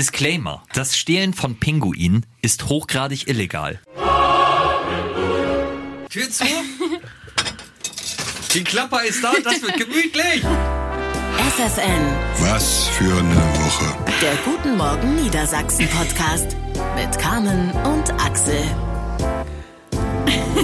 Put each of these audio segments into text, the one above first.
Disclaimer. Das Stehlen von Pinguinen ist hochgradig illegal. Tür zu. Die Klapper ist da, das wird gemütlich. SFN, Was für eine Woche. der Guten Morgen Niedersachsen Podcast mit Carmen und Axel.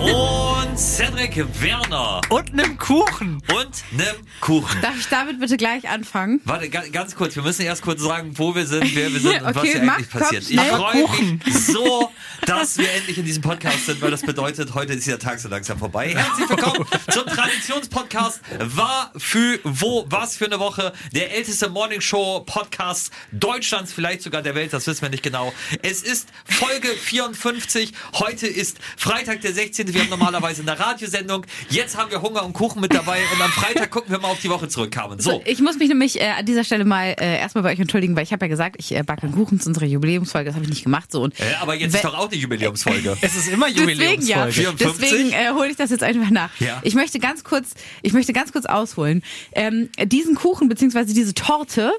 Und Cedric Werner. Und einem Kuchen. Und nem Kuchen. Darf ich damit bitte gleich anfangen? Warte, ga- ganz kurz, wir müssen erst kurz sagen, wo wir sind, wer wir sind und was hier mach, eigentlich komm, passiert. Ich freue mich so, dass wir endlich in diesem Podcast sind, weil das bedeutet, heute ist der Tag so langsam vorbei. Herzlich willkommen zum Traditionspodcast War, für, wo, was für eine Woche. Der älteste Morningshow-Podcast Deutschlands, vielleicht sogar der Welt, das wissen wir nicht genau. Es ist Folge 54. Heute ist Freitag, der 16. Wir haben normalerweise eine Radiosendung. Jetzt haben wir Hunger und Kuchen mit dabei und am Freitag gucken wir mal auf die Woche zurück, Carmen. So. Ich muss mich nämlich äh, an dieser Stelle mal äh, erstmal bei euch entschuldigen, weil ich habe ja gesagt, ich äh, backe einen Kuchen zu unserer Jubiläumsfolge. Das habe ich nicht gemacht. So. Und Äh, aber jetzt ist doch auch eine Jubiläumsfolge. Es ist immer Deswegen ja. Jubiläumsfolge. 54? Deswegen äh, hole ich das jetzt einfach nach. Ja. Ich möchte ganz kurz, ich möchte ganz kurz ausholen. Ähm, diesen Kuchen beziehungsweise diese Torte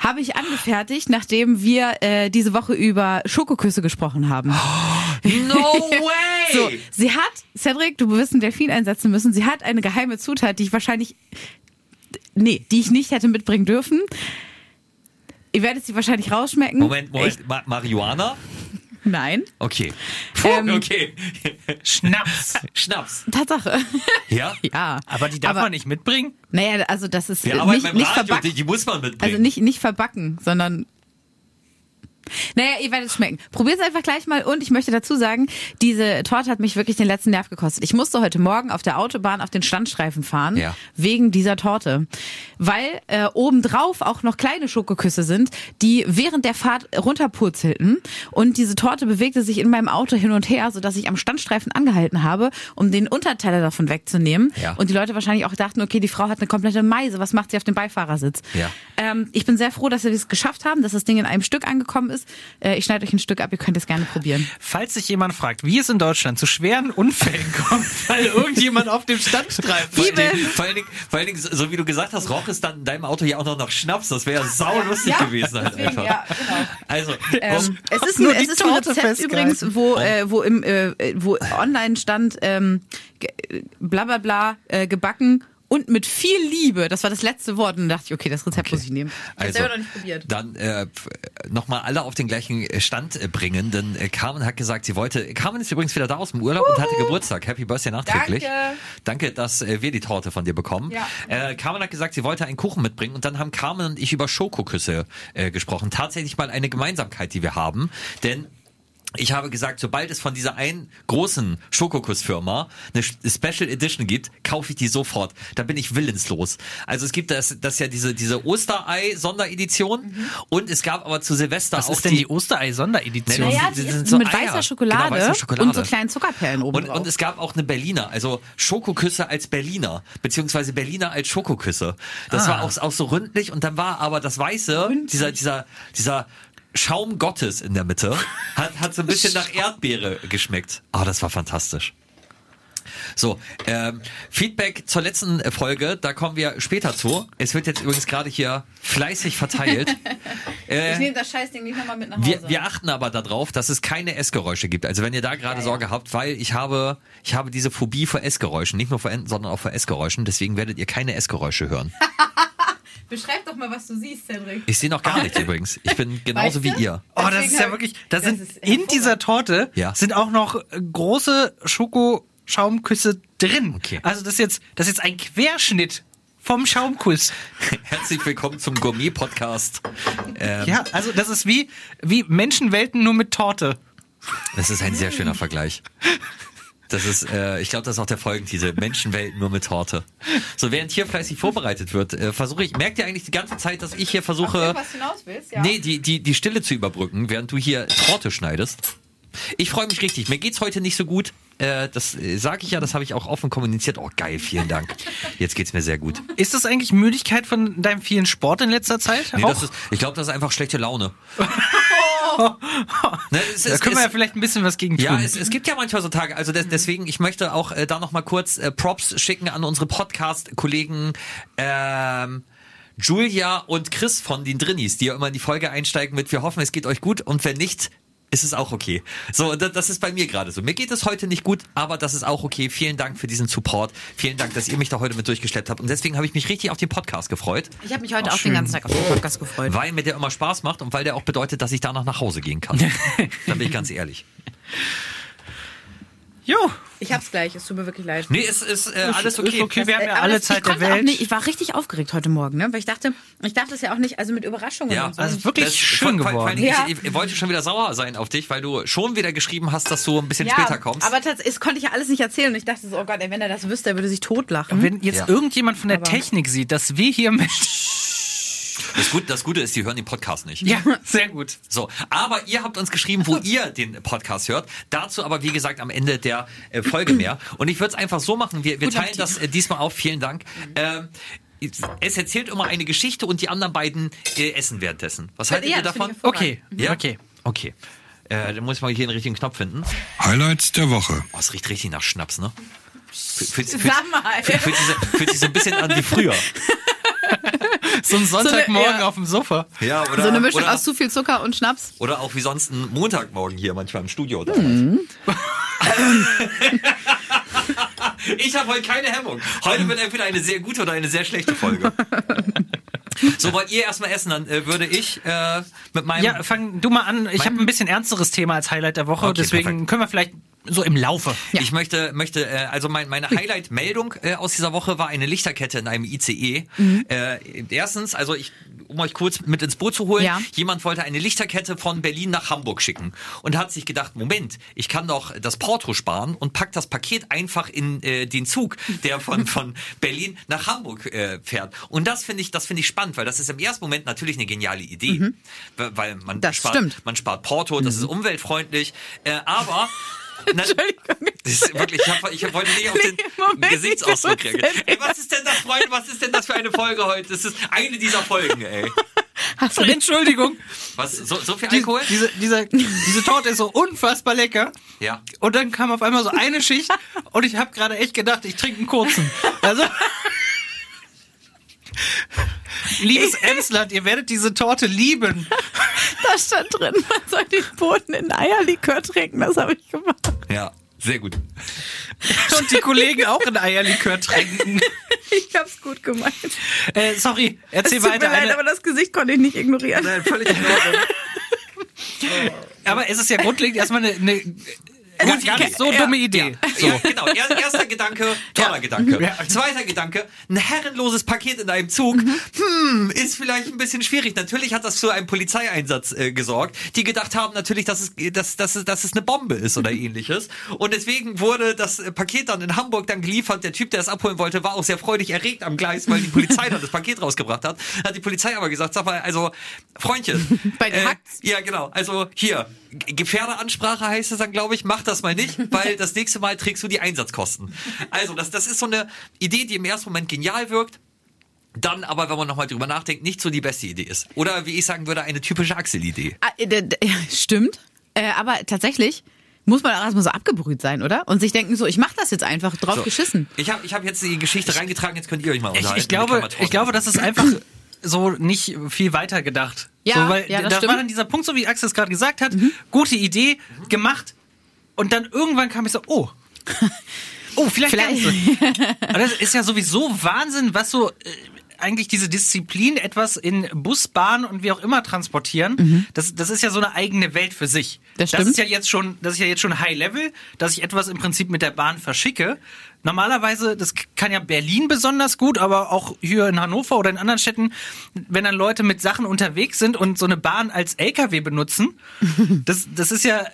habe ich angefertigt, nachdem wir äh, diese Woche über Schokoküsse gesprochen haben. No way! So, sie hat, Cedric, du wirst ein Delfin einsetzen müssen, sie hat eine geheime Zutat, die ich wahrscheinlich, nee, die ich nicht hätte mitbringen dürfen. Ihr werdet sie wahrscheinlich rausschmecken. Moment, Moment. Ma Marihuana? Nein. Okay. Puh, Ähm, okay. Schnaps. Schnaps. Tatsache. Ja? ja. Aber die darf Aber- man nicht mitbringen? Naja, also das ist Wir arbeiten nicht, beim nicht Radio, verbacken. die, die muss man mitbringen. Also nicht, nicht verbacken, sondern. Naja, ihr werdet es schmecken. Probiert es einfach gleich mal und ich möchte dazu sagen, diese Torte hat mich wirklich den letzten Nerv gekostet. Ich musste heute Morgen auf der Autobahn auf den Standstreifen fahren, Ja. wegen dieser Torte. Weil äh, obendrauf auch noch kleine Schokoküsse sind, die während der Fahrt runterpurzelten. Und diese Torte bewegte sich in meinem Auto hin und her, sodass ich am Standstreifen angehalten habe, um den Unterteil davon wegzunehmen. Ja. Und die Leute wahrscheinlich auch dachten, okay, die Frau hat eine komplette Meise, was macht sie auf dem Beifahrersitz? Ja. Ähm, ich bin sehr froh, dass wir es geschafft haben, dass das Ding in einem Stück angekommen ist. Äh, ich schneide euch ein Stück ab, ihr könnt es gerne probieren. Falls sich jemand fragt, wie es in Deutschland zu schweren Unfällen kommt, weil irgendjemand auf dem Standstreifen vor, vor, allen Dingen, vor allen Dingen, so wie du gesagt hast, roch es dann in deinem Auto ja auch noch nach Schnaps. Das wäre ja sau lustig gewesen halt deswegen, einfach. ja, genau. Also, Ähm, es ist, nur ein, es die ist ein Torte Rezept festgehalten. übrigens, wo, äh, wo, im, äh, wo online stand, ähm, ge- bla bla bla, äh, gebacken und mit viel Liebe. Das war das letzte Wort. Und dann dachte ich, okay, das Rezept muss ich nehmen. Ich also selber noch nicht probiert. dann äh, nochmal alle auf den gleichen Stand äh, bringen, denn äh, Carmen hat gesagt, sie wollte. Carmen ist übrigens wieder da aus dem Urlaub und hatte Geburtstag. Happy Birthday nachträglich. Danke. Danke, dass äh, wir die Torte von dir bekommen. Ja. Äh, Carmen hat gesagt, sie wollte einen Kuchen mitbringen und dann haben Carmen und ich über Schokoküsse äh, gesprochen. Tatsächlich mal eine Gemeinsamkeit, die wir haben, denn ich habe gesagt, sobald es von dieser einen großen Schokokussfirma eine Special Edition gibt, kaufe ich die sofort. Da bin ich willenslos. Also es gibt das, das ja diese, diese Osterei-Sonderedition und es gab aber zu Silvester Was auch ist denn die Osterei-Sonderedition? Nee, Naja, die die sind so mit Eier. weißer Schokolade, Genau, weißer Schokolade. und so kleinen Zuckerperlen oben Und, drauf. und es gab auch eine Berliner, also Schokoküsse als Berliner, beziehungsweise Berliner als Schokoküsse. Das Ah. war auch, auch so ründlich und dann war aber das Weiße, dieser, dieser, dieser Schaum Gottes in der Mitte, hat, hat so ein bisschen nach Erdbeere geschmeckt. Oh, das war fantastisch. So, ähm, Feedback zur letzten Folge, da kommen wir später zu. Es wird jetzt übrigens gerade hier fleißig verteilt. äh, ich nehme das Scheißding nicht nochmal mit nach Hause. wir, wir achten aber darauf, dass es keine Essgeräusche gibt. Also wenn ihr da gerade Sorge habt, weil ich habe, ich habe diese Phobie vor Essgeräuschen, nicht nur vor Enten, sondern auch vor Essgeräuschen. Deswegen werdet ihr keine Essgeräusche hören. Beschreib doch mal, was du siehst, Cedric. Ich sehe noch gar nichts übrigens. Ich bin genauso Weißt wie du? ihr. Oh, das Deswegen ist ja wirklich, da das sind in dieser Torte Ja. sind auch noch äh, große Schokoschaumküsse drin. Okay. Also das ist jetzt, das ist jetzt ein Querschnitt vom Schaumkuss. Herzlich willkommen zum Gourmet-Podcast. Ähm, Ja, also das ist wie, wie Menschenwelten nur mit Torte. Das ist ein sehr schöner Vergleich. Das ist, äh, ich glaube, das ist auch der Folgentitel. Menschenwelt nur mit Torte. So, während hier fleißig vorbereitet wird, äh, versuche ich, merkt ihr eigentlich die ganze Zeit, dass ich hier versuche, was hinaus willst, ja. nee, die, die, die Stille zu überbrücken, während du hier Torte schneidest? Ich freue mich richtig. Mir geht's heute nicht so gut. Äh, das äh, sage ich ja, das habe ich auch offen kommuniziert. Oh, geil, vielen Dank. Jetzt geht's mir sehr gut. Ist das eigentlich Müdigkeit von deinem vielen Sport in letzter Zeit? Nee, Auch? das ist, ich glaube, das ist einfach schlechte Laune. ne, es, da es, können wir es, ja vielleicht ein bisschen was gegen tun. Ja, es, es gibt ja manchmal so Tage. Also des, deswegen, ich möchte auch äh, da noch mal kurz äh, Props schicken an unsere Podcast-Kollegen ähm, Julia und Chris von den Drinnies, die ja immer in die Folge einsteigen mit Wir hoffen, es geht euch gut und wenn nicht, ist es auch okay. So, da- das ist bei mir gerade so. Mir geht es heute nicht gut, aber das ist auch okay. Vielen Dank für diesen Support. Vielen Dank, dass ihr mich da heute mit durchgeschleppt habt. Und deswegen habe ich mich richtig auf den Podcast gefreut, Ich habe mich heute auch schön. den ganzen Tag auf den Podcast gefreut. weil mir der immer Spaß macht und weil der auch bedeutet, dass ich danach nach Hause gehen kann. da bin ich ganz ehrlich. Jo, Ich hab's gleich, es tut mir wirklich leid. Nee, es ist äh, alles okay. ist okay. Wir haben ja alle das- ich Zeit der Welt. Nicht, ich war richtig aufgeregt heute Morgen, ne? Weil ich dachte, ich dachte es ja auch nicht, also mit Überraschungen Ja, und so. also wirklich Das- schön vor- vor- vor geworden. allem, Ja. Ich, ich wollte schon wieder sauer sein auf dich, weil du schon wieder geschrieben hast, dass du ein bisschen ja, später kommst. aber es konnte ich ja alles nicht erzählen und ich dachte so, oh Gott, ey, wenn er das wüsste, er würde sich totlachen. Wenn jetzt Ja. irgendjemand von der Aber- Technik sieht, dass wir hier mit. Das, Gut, das Gute ist, die hören den Podcast nicht. Ja, sehr gut. So, aber ihr habt uns geschrieben, wo ihr den Podcast hört. Dazu aber, wie gesagt, am Ende der äh, Folge mehr. Und ich würde es einfach so machen, wir, wir Guten teilen das äh, diesmal auf. Vielen Dank. Ähm, es erzählt immer eine Geschichte und die anderen beiden äh, essen währenddessen. Was haltet Ja, ihr davon? Okay, Ja? okay. Okay. Äh, dann muss ich mal hier den richtigen Knopf finden. Highlights der Woche. Oh, es riecht richtig nach Schnaps, ne? Fühlt sich so ein bisschen an wie früher. So ein Sonntagmorgen ja. auf dem Sofa. Ja, oder, so eine Mischung oder, aus zu viel Zucker und Schnaps. oder auch wie sonst ein Montagmorgen hier manchmal im Studio. Mhm. ich habe heute keine Hemmung. Heute wird entweder eine sehr gute oder eine sehr schlechte Folge. So, wollt ihr erstmal essen, dann äh, würde ich äh, mit meinem... Ja, fang du mal an. Ich habe ein bisschen ernsteres Thema als Highlight der Woche, Okay, deswegen perfekt. können wir vielleicht so im Laufe. Ich möchte, möchte äh, also mein, meine Highlight-Meldung äh, aus dieser Woche war eine Lichterkette in einem ICE. Mhm. Äh, erstens, also ich, um euch kurz mit ins Boot zu holen, Ja. jemand wollte eine Lichterkette von Berlin nach Hamburg schicken und hat sich gedacht, Moment, ich kann doch das Porto sparen und packt das Paket einfach in äh, den Zug, der von, von Berlin nach Hamburg äh, fährt. Und das finde ich, das finde ich spannend, weil das ist im ersten Moment natürlich eine geniale Idee, weil- weil man Mhm. Das spart, stimmt. Mhm. man spart Porto, das ist umweltfreundlich, äh, aber na, das ist wirklich, ich, hab, ich wollte nicht auf den Moment, Gesichtsausdruck reagieren. Ey, was ist denn das, Freunde? Was ist denn das für eine Folge heute? Das ist eine dieser Folgen, ey. Entschuldigung. Was, so, so viel Alkohol? diese, diese, diese Torte ist so unfassbar lecker. Ja. Und dann kam auf einmal so eine Schicht und ich habe gerade echt gedacht, ich trinke einen kurzen. Also. Liebes Emsland, ihr werdet diese Torte lieben. Da stand drin, man soll den Boden in Eierlikör trinken. Das habe ich gemacht. Ja, sehr gut. Und die Kollegen auch in Eierlikör trinken. Ich hab's gut gemeint. Äh, sorry, Es erzähl tut mir weiter. leid, Eine, aber das Gesicht konnte ich nicht ignorieren. Nein, völlig in Ordnung. aber es ist ja grundlegend erstmal eine, eine gar, gar nicht so dumme Idee. Ja, ja, genau. Er, erster Gedanke, toller Ja. Gedanke. Zweiter Gedanke, ein herrenloses Paket in einem Zug, Mhm. hm, ist vielleicht ein bisschen schwierig. Natürlich hat das für einen Polizeieinsatz äh, gesorgt, die gedacht haben natürlich, dass es, dass, dass, es, dass es eine Bombe ist oder ähnliches. Und deswegen wurde das äh, Paket dann in Hamburg dann geliefert. Der Typ, der es abholen wollte, war auch sehr freudig erregt am Gleis, weil die Polizei dann das Paket rausgebracht hat. Hat die Polizei aber gesagt, sag mal, also, Freundchen. Bei hackt's. Ja, genau. Also hier, Gefährderansprache heißt es dann, glaube ich, mach das mal nicht, weil das nächste Mal trägst du die Einsatzkosten. Also, das, das ist so eine Idee, die im ersten Moment genial wirkt. Dann aber, wenn man nochmal drüber nachdenkt, nicht so die beste Idee ist. Oder wie ich sagen würde, eine typische Axel-Idee. Ah, äh, Stimmt. Äh, aber tatsächlich muss man auch erstmal so abgebrüht sein, oder? Und sich denken so, ich mach das jetzt einfach, drauf So. geschissen. Ich habe ich hab jetzt die Geschichte reingetragen, jetzt könnt ihr euch mal Ich, unterhalten. ich, glaube, ich glaube, das ist einfach so nicht viel weiter gedacht. Ja, so, weil ja, das da stimmt. war dann dieser Punkt, so wie Axel es gerade gesagt hat, gute Idee, gemacht. Und dann irgendwann kam ich so, oh. Oh, vielleicht. Vielleicht. Und das ist ja sowieso Wahnsinn, was so äh, eigentlich diese Disziplin, etwas in Bus, Bahn und wie auch immer transportieren, das, das ist ja so eine eigene Welt für sich. Mhm. Das Das ist ja jetzt schon, das ist ja jetzt schon High Level, dass ich etwas im Prinzip mit der Bahn verschicke. Normalerweise, das kann ja Berlin besonders gut, aber auch hier in Hannover oder in anderen Städten, wenn dann Leute mit Sachen unterwegs sind und so eine Bahn als LKW benutzen, das, das ist ja,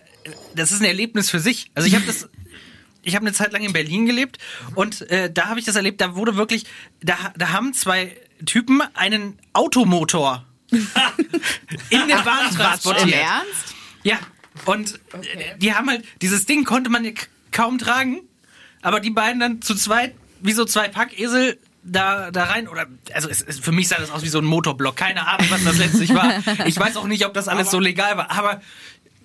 das ist ein Erlebnis für sich. Also ich habe das, ich habe eine Zeit lang in Berlin gelebt und äh, da habe ich das erlebt, da wurde wirklich, da, da haben zwei Typen einen Automotor in der Bahn Quatsch, im transportiert. Ernst? Ja, und äh, die haben halt, dieses Ding konnte man kaum tragen, aber die beiden dann zu zweit, wie so zwei Packesel, da, da rein, oder, also es, es, für mich sah das aus wie so ein Motorblock, keine Ahnung, was das letztlich war. Ich weiß auch nicht, ob das alles so legal war, aber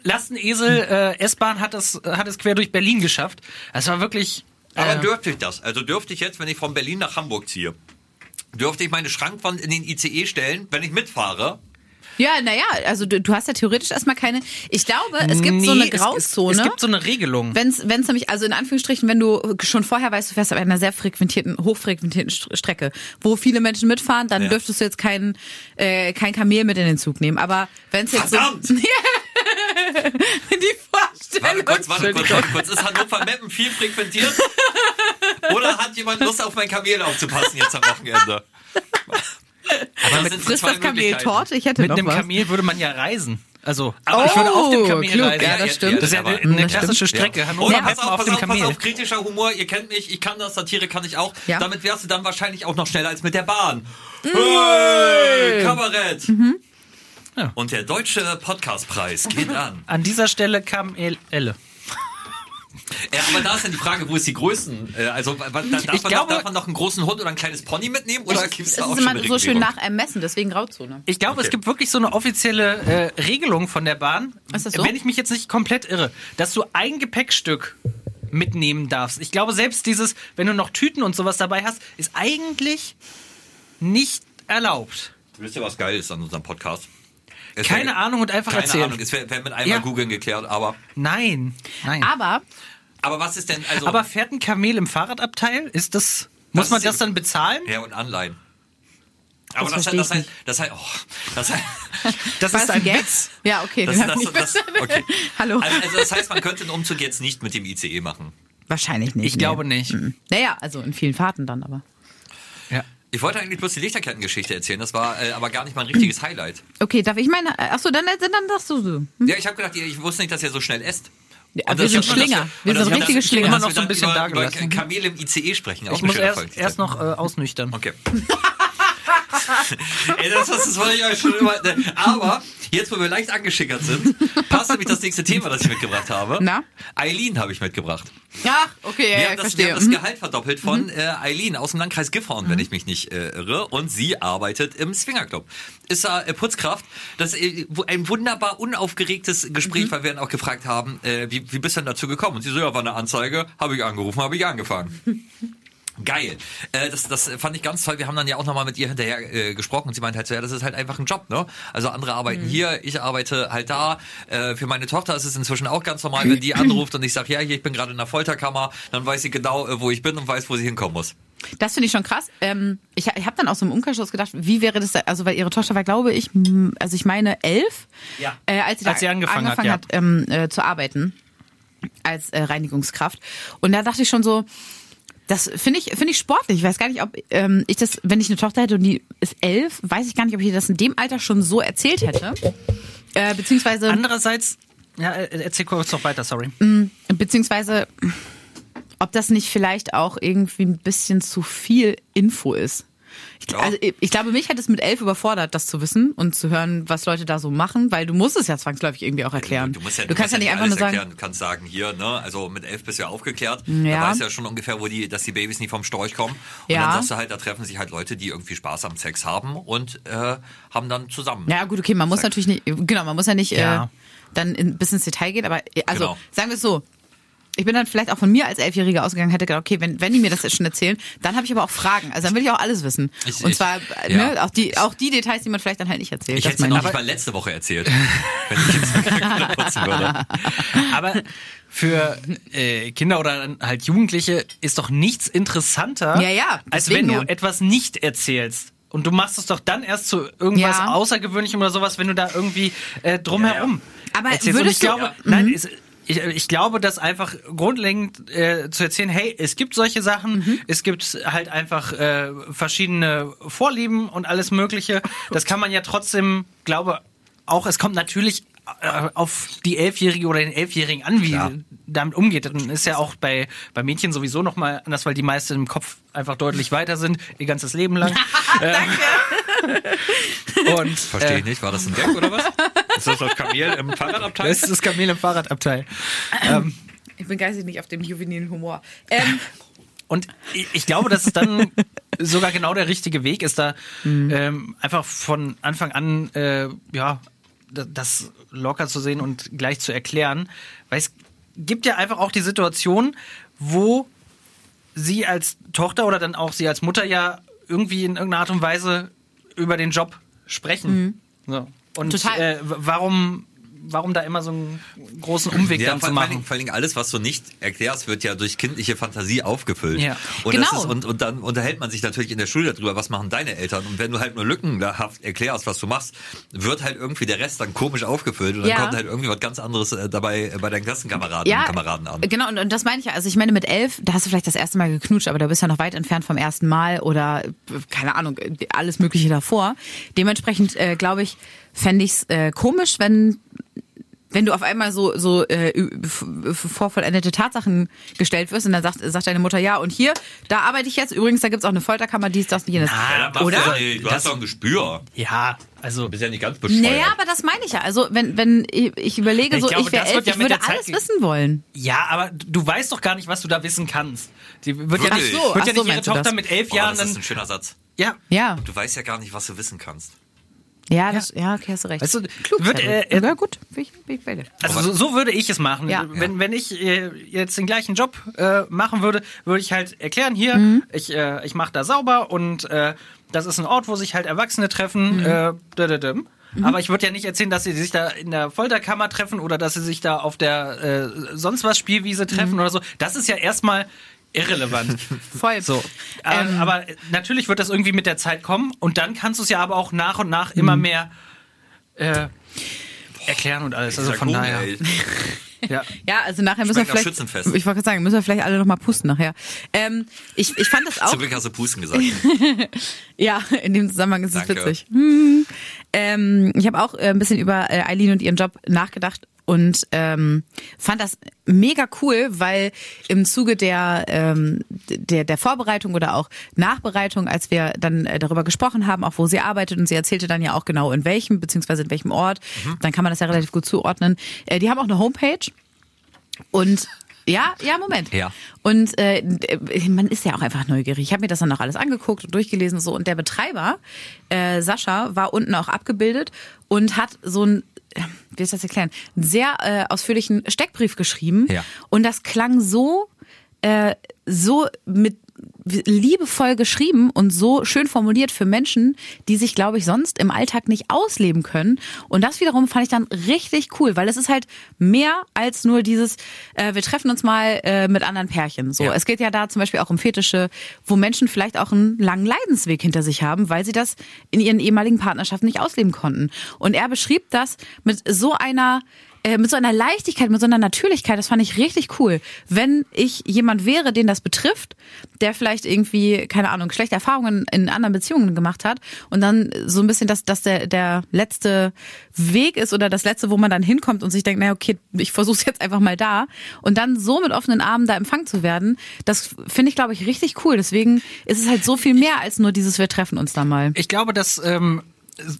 Lastenesel, äh, S-Bahn hat es, hat es quer durch Berlin geschafft. Es war wirklich, Aber äh, dürfte ich das? Also dürfte ich jetzt, wenn ich von Berlin nach Hamburg ziehe, dürfte ich meine Schrankwand in den ICE stellen, wenn ich mitfahre. Ja, naja, also du, du hast ja theoretisch erstmal keine. Ich glaube, es gibt so Nee, eine es- Grauzone. Es, es gibt so eine Regelung. Wenn es nämlich, also in Anführungsstrichen, wenn du schon vorher weißt, du fährst auf einer sehr frequentierten, hochfrequentierten St- Strecke, wo viele Menschen mitfahren, dann Ja. dürftest du jetzt kein, äh, kein Kamel mit in den Zug nehmen. Aber wenn es jetzt Verdammt! so. Die Vorstellung. Warte kurz, warte kurz, warte kurz. Ist Hannover Meppen viel frequentiert? Oder hat jemand Lust auf mein Kamel aufzupassen jetzt am Wochenende? Aber mit Frisst das Kamel Torte? Ich hätte Mit noch einem was. Kamel würde man ja reisen. Also, Oh, ich würde auf dem Kamel klug, reisen. ja, das stimmt. Das ist ja aber- eine klassische Ja. Strecke. Hannover Oder pass auf, auf pass dem auf, pass auf, kritischer Humor, ihr kennt mich, ich kann das, Satire kann ich auch. Ja. Damit wärst du dann wahrscheinlich auch noch schneller als mit der Bahn. Hey, Kabarett! Ja. Und der deutsche Podcastpreis geht an. An dieser Stelle kam El Elle. Ja, aber da ist dann die Frage, wo ist die Größen? Äh, Also wa- darf, Ich man, glaube- darf man noch einen großen Hund oder ein kleines Pony mitnehmen? Oder gibt es Es da auch ist immer so schön nach Ermessen, deswegen Grauzone. Ich glaube, Okay. es gibt wirklich so eine offizielle äh, Regelung von der Bahn, Ist das so? wenn ich mich jetzt nicht komplett irre, dass du ein Gepäckstück mitnehmen darfst. Ich glaube, selbst dieses, wenn du noch Tüten und sowas dabei hast, ist eigentlich nicht erlaubt. Wisst ihr, was geil ist an unserem Podcast? Es Keine wär- Ahnung und einfach Keine erzählen. Ahnung, es wäre wär mit einmal Ja. googeln geklärt, aber, Nein, nein. Aber aber was ist denn, also, Aber fährt ein Kamel im Fahrradabteil? Ist das, muss man ist- das dann bezahlen? ja, und Anleihen. Aber Das das, heißt, das heißt, das heißt, oh, das heißt, Das ist das ein? Witz. Ja, okay. das, das, das, okay. Hallo. Also, also das heißt, man könnte den Umzug jetzt nicht mit dem ICE machen. Wahrscheinlich nicht. Ich glaube nicht. Mhm. Naja, also in vielen Fahrten dann aber. Ich wollte eigentlich bloß die Lichterkettengeschichte erzählen, das war äh, aber gar nicht mein richtiges Highlight. Okay, darf ich meine. Achso, dann, dann, dann sagst du so. Hm? Ja, ich habe gedacht, ich wusste nicht, dass ihr so schnell esst. Ja, wir sind Schlinger. Wir sind richtige Schlinger. Immer noch so ein bisschen über, dagelassen. über Kamel im ICE sprechen. Auch Ich muss erst, erst noch äh, ausnüchtern. Okay. Ey, das, das, das wollte ich euch schon immer. Aber jetzt, wo wir leicht angeschickert sind, passt nämlich das nächste Thema, das ich mitgebracht habe. Na? Eileen habe ich mitgebracht. Ach, okay, ja, Wir ja, haben das, wir verstehe. haben das Mhm. Gehalt verdoppelt von äh, Eileen aus dem Landkreis Gifhorn, wenn ich mich nicht äh, irre. Und sie arbeitet im Swingerclub. Ist da äh, Putzkraft. Das ist äh, ein wunderbar unaufgeregtes Gespräch, Mhm. weil wir dann auch gefragt haben, äh, wie, wie bist du denn dazu gekommen? Und sie so, ja, war eine Anzeige, habe ich angerufen, habe ich angefangen. Geil. Äh, das, das fand ich ganz toll. Wir haben dann ja auch nochmal mit ihr hinterher äh, gesprochen und sie meint halt so, ja, das ist halt einfach ein Job, ne? Also andere arbeiten hier, ich arbeite halt da. Äh, für meine Tochter ist es inzwischen auch ganz normal, wenn die anruft und ich sage, ja, hier, ich bin gerade in der Folterkammer, dann weiß sie genau, äh, wo ich bin und weiß, wo sie hinkommen muss. Das finde ich schon krass. Ähm, ich ich habe dann aus so einem Umkehrschluss gedacht, wie wäre das, da, also weil ihre Tochter war, glaube ich, also ich meine elf, Ja. äh, als sie, Als sie angefangen hat, ja. ähm, äh, zu arbeiten als äh, Reinigungskraft. Und da dachte ich schon so, das finde ich finde ich sportlich. Ich weiß gar nicht, ob ähm, ich das, wenn ich eine Tochter hätte und die ist elf, weiß ich gar nicht, ob ich das in dem Alter schon so erzählt hätte. Äh, beziehungsweise Andererseits, ja, äh, erzähl kurz noch weiter, sorry. beziehungsweise ob das nicht vielleicht auch irgendwie ein bisschen zu viel Info ist. Ich, also, ich glaube, mich hat es mit elf überfordert, das zu wissen und zu hören, was Leute da so machen, weil du musst es ja zwangsläufig irgendwie auch erklären. Du, musst ja, du kannst ja nicht einfach nur sagen, erklären. Du kannst sagen, hier, ne, also mit elf bist du ja aufgeklärt. Ja. Da weißt du ja schon ungefähr, wo die, dass die Babys nicht vom Storch kommen. Und Ja. dann sagst du halt, da treffen sich halt Leute, die irgendwie Spaß am Sex haben und äh, haben dann zusammen. ja gut, okay, man muss natürlich nicht, genau, man muss ja nicht Ja. Äh, dann in, bis ins Detail gehen, aber äh, also Genau. sagen wir es so. Ich bin dann vielleicht auch von mir als Elfjährige ausgegangen, hätte gedacht, okay, wenn, wenn die mir das jetzt schon erzählen, dann habe ich aber auch Fragen. Also dann will ich auch alles wissen. Ich- und ich- zwar ja. ne, auch die auch die Details, die man vielleicht dann halt nicht erzählt. Ich hätte es noch ich. nicht mal letzte Woche erzählt, wenn ich jetzt putzen würde. Aber für äh, Kinder oder halt Jugendliche ist doch nichts interessanter, Ja, ja, als wenn du ja. etwas nicht erzählst. Und du machst es doch dann erst zu irgendwas Ja. Außergewöhnlichem oder sowas, wenn du da irgendwie äh, drumherum Aber erzählst. Und würdest ich du- glaube, Ja. nein, es, ich, ich glaube, dass einfach grundlegend äh, zu erzählen, hey, es gibt solche Sachen, Mhm. es gibt halt einfach äh, verschiedene Vorlieben und alles Mögliche. Das kann man ja trotzdem, glaube auch, es kommt natürlich äh, auf die Elfjährige oder den Elfjährigen an, wie damit umgeht. Dann ist ja auch bei, bei Mädchen sowieso nochmal anders, weil die meisten im Kopf einfach deutlich weiter sind, ihr ganzes Leben lang. Äh, und Verstehe ich nicht. War das ein Gag oder was? Ist das das Kamel im Fahrradabteil? das ist das Kamel im Fahrradabteil. Ähm, Ich bin geistig nicht auf dem juvenilen Humor. Ähm, Und ich, ich glaube, dass es dann sogar genau der richtige Weg ist, da ähm, einfach von Anfang an äh, ja da- das locker zu sehen und gleich zu erklären, weil es gibt ja einfach auch die Situation, wo sie als Tochter oder dann auch sie als Mutter ja irgendwie in irgendeiner Art und Weise über den Job sprechen. So. Und Total. Äh, warum, warum da immer so einen großen Umweg Ja, dann vor, zu vor, allen Dingen, machen? vor allen Dingen alles, was du nicht erklärst, wird ja durch kindliche Fantasie aufgefüllt. Ja. Und, Genau. das ist, und, und dann unterhält man sich natürlich in der Schule darüber, was machen deine Eltern. Und wenn du halt nur lückenhaft erklärst, was du machst, wird halt irgendwie der Rest dann komisch aufgefüllt und dann Ja. kommt halt irgendwie was ganz anderes äh, dabei äh, bei deinen Klassenkameraden und Kameraden an. Genau, und, und das meine ich ja. Also ich meine, mit elf, da hast du vielleicht das erste Mal geknutscht, aber da bist du ja noch weit entfernt vom ersten Mal oder äh, keine Ahnung, alles Mögliche davor. Dementsprechend, äh, glaube ich, fände ich es äh, komisch, wenn wenn du auf einmal so so äh, vorvollendete Tatsachen gestellt wirst und dann sagt, sagt deine Mutter, ja, und hier, da arbeite ich jetzt. Übrigens, da gibt's auch eine Folterkammer, dies, das, jenes. Ja, dann machst Oder? Du, doch nicht. du hast doch ein Gespür. Ja, also Du bist ja nicht ganz bescheuert. Naja, aber das meine ich ja. Also wenn, wenn ich ich überlege, Ich so glaube, ich wäre das elf, ja ich würde alles wissen wollen. Ja, aber du weißt doch gar nicht, was du da wissen kannst. Die wird ja Wirklich? nicht, Ach so, wird ja ach so, nicht ihre Tochter das? mit elf Oh, Jahren das ist ein schöner Satz. Ja, Ja, Du weißt ja gar nicht, was du wissen kannst. Ja, das, ja, okay, hast du recht. Weißt du, Klug, wird, äh, äh, ja, gut, bin ich, bin ich bei dir. Also so, so würde ich es machen. Ja. Wenn, wenn ich äh, jetzt den gleichen Job äh, machen würde, würde ich halt erklären, hier, Mhm. ich, äh, ich mache da sauber und äh, das ist ein Ort, wo sich halt Erwachsene treffen. Mhm. Äh, dödödüm. Aber ich würde ja nicht erzählen, dass sie sich da in der Folterkammer treffen oder dass sie sich da auf der äh, sonst was Spielwiese treffen Mhm. oder so. Das ist ja erstmal irrelevant. Voll. So. Aber, Ähm. aber natürlich wird das irgendwie mit der Zeit kommen und dann kannst du es ja aber auch nach und nach immer Mhm. mehr äh, erklären und alles. Also von daher. Ja. Ja, also nachher müssen wir Schmeckt nach vielleicht. Schützenfest. Ich wollte gerade sagen, müssen wir vielleicht alle noch mal pusten nachher. Ähm, ich, ich fand das auch. Zum Glück hast du Pusten gesagt. Ja, in dem Zusammenhang ist es witzig. Hm. Ähm, ich habe auch äh, ein bisschen über äh, Eileen und ihren Job nachgedacht und ähm, fand das mega cool, weil im Zuge der, ähm, der, der Vorbereitung oder auch Nachbereitung, als wir dann äh, darüber gesprochen haben, auch wo sie arbeitet und sie erzählte dann ja auch genau in welchem, beziehungsweise in welchem Ort, dann kann man das ja relativ gut zuordnen. Äh, die haben auch eine Homepage und ja, ja, Moment. Ja. Und äh, man ist ja auch einfach neugierig. Ich habe mir das dann auch alles angeguckt und durchgelesen so. Und der Betreiber, äh, Sascha, war unten auch abgebildet und hat so ein, wie ist das erklären, einen sehr äh, ausführlichen Steckbrief geschrieben. Ja. Und das klang so, äh, so mit liebevoll geschrieben und so schön formuliert für Menschen, die sich, glaube ich, sonst im Alltag nicht ausleben können. Und das wiederum fand ich dann richtig cool, weil es ist halt mehr als nur dieses, äh, wir treffen uns mal äh, mit anderen Pärchen. So, Ja. es geht ja da zum Beispiel auch um Fetische, wo Menschen vielleicht auch einen langen Leidensweg hinter sich haben, weil sie das in ihren ehemaligen Partnerschaften nicht ausleben konnten. Und er beschrieb das mit so einer äh, mit so einer Leichtigkeit, mit so einer Natürlichkeit, das fand ich richtig cool. Wenn ich jemand wäre, den das betrifft, der vielleicht irgendwie, keine Ahnung, schlechte Erfahrungen in anderen Beziehungen gemacht hat und dann so ein bisschen, dass das der, der letzte Weg ist oder das letzte, wo man dann hinkommt und sich denkt, naja, okay, ich versuch's jetzt einfach mal da und dann so mit offenen Armen da empfangen zu werden, das finde ich, glaube ich, richtig cool. Deswegen ist es halt so viel mehr als nur dieses, wir treffen uns da mal. Ich glaube, dass ähm,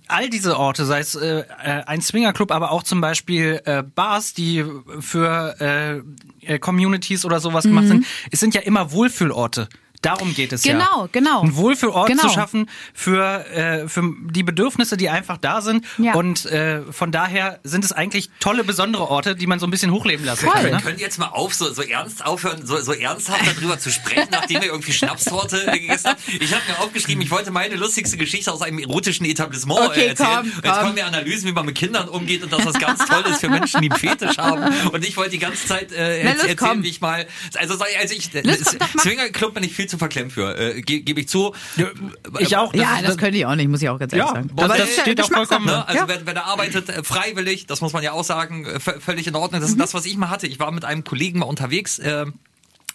all diese Orte, sei es äh, äh, ein Swingerclub, aber auch zum Beispiel äh, Bars, die für äh, äh, Communities oder sowas gemacht sind, es sind ja immer Wohlfühlorte. Darum geht es ja. Mhm. Genau, genau. Ein Wohlfühlort Genau. zu schaffen für, äh, für die Bedürfnisse, die einfach da sind. Ja. Und äh, von daher sind es eigentlich tolle, besondere Orte, die man so ein bisschen hochleben lassen Voll. kann. Wir Ne? können jetzt mal auf, so, so ernst aufhören, so, so ernsthaft darüber zu sprechen, nachdem wir irgendwie Schnapstorte äh, gegessen haben. Ich habe mir aufgeschrieben, ich wollte meine lustigste Geschichte aus einem erotischen Etablissement Okay, äh, erzählen. komm, Und jetzt komm. kommen wir Analysen, wie man mit Kindern umgeht und dass das ganz toll ist für Menschen, die einen Fetisch haben. Und ich wollte die ganze Zeit äh, Na, erzählen, komm. wie ich mal, also, so- also ich, Los, komm. Swingerclub bin ich viel zu verklemmt für, äh, ge- gebe ich zu. Ich auch. ja, ist- das könnte ich auch nicht, muss ich auch ganz ehrlich Ja, sagen. das- Aber das ja steht auch Geschmackssache. vollkommen, Ne? Also Ja. wer, wer da arbeitet äh, freiwillig, das muss man ja auch sagen, äh, völlig in Ordnung. Das Mhm. ist das, was ich mal hatte. Ich war mit einem Kollegen mal unterwegs. Äh,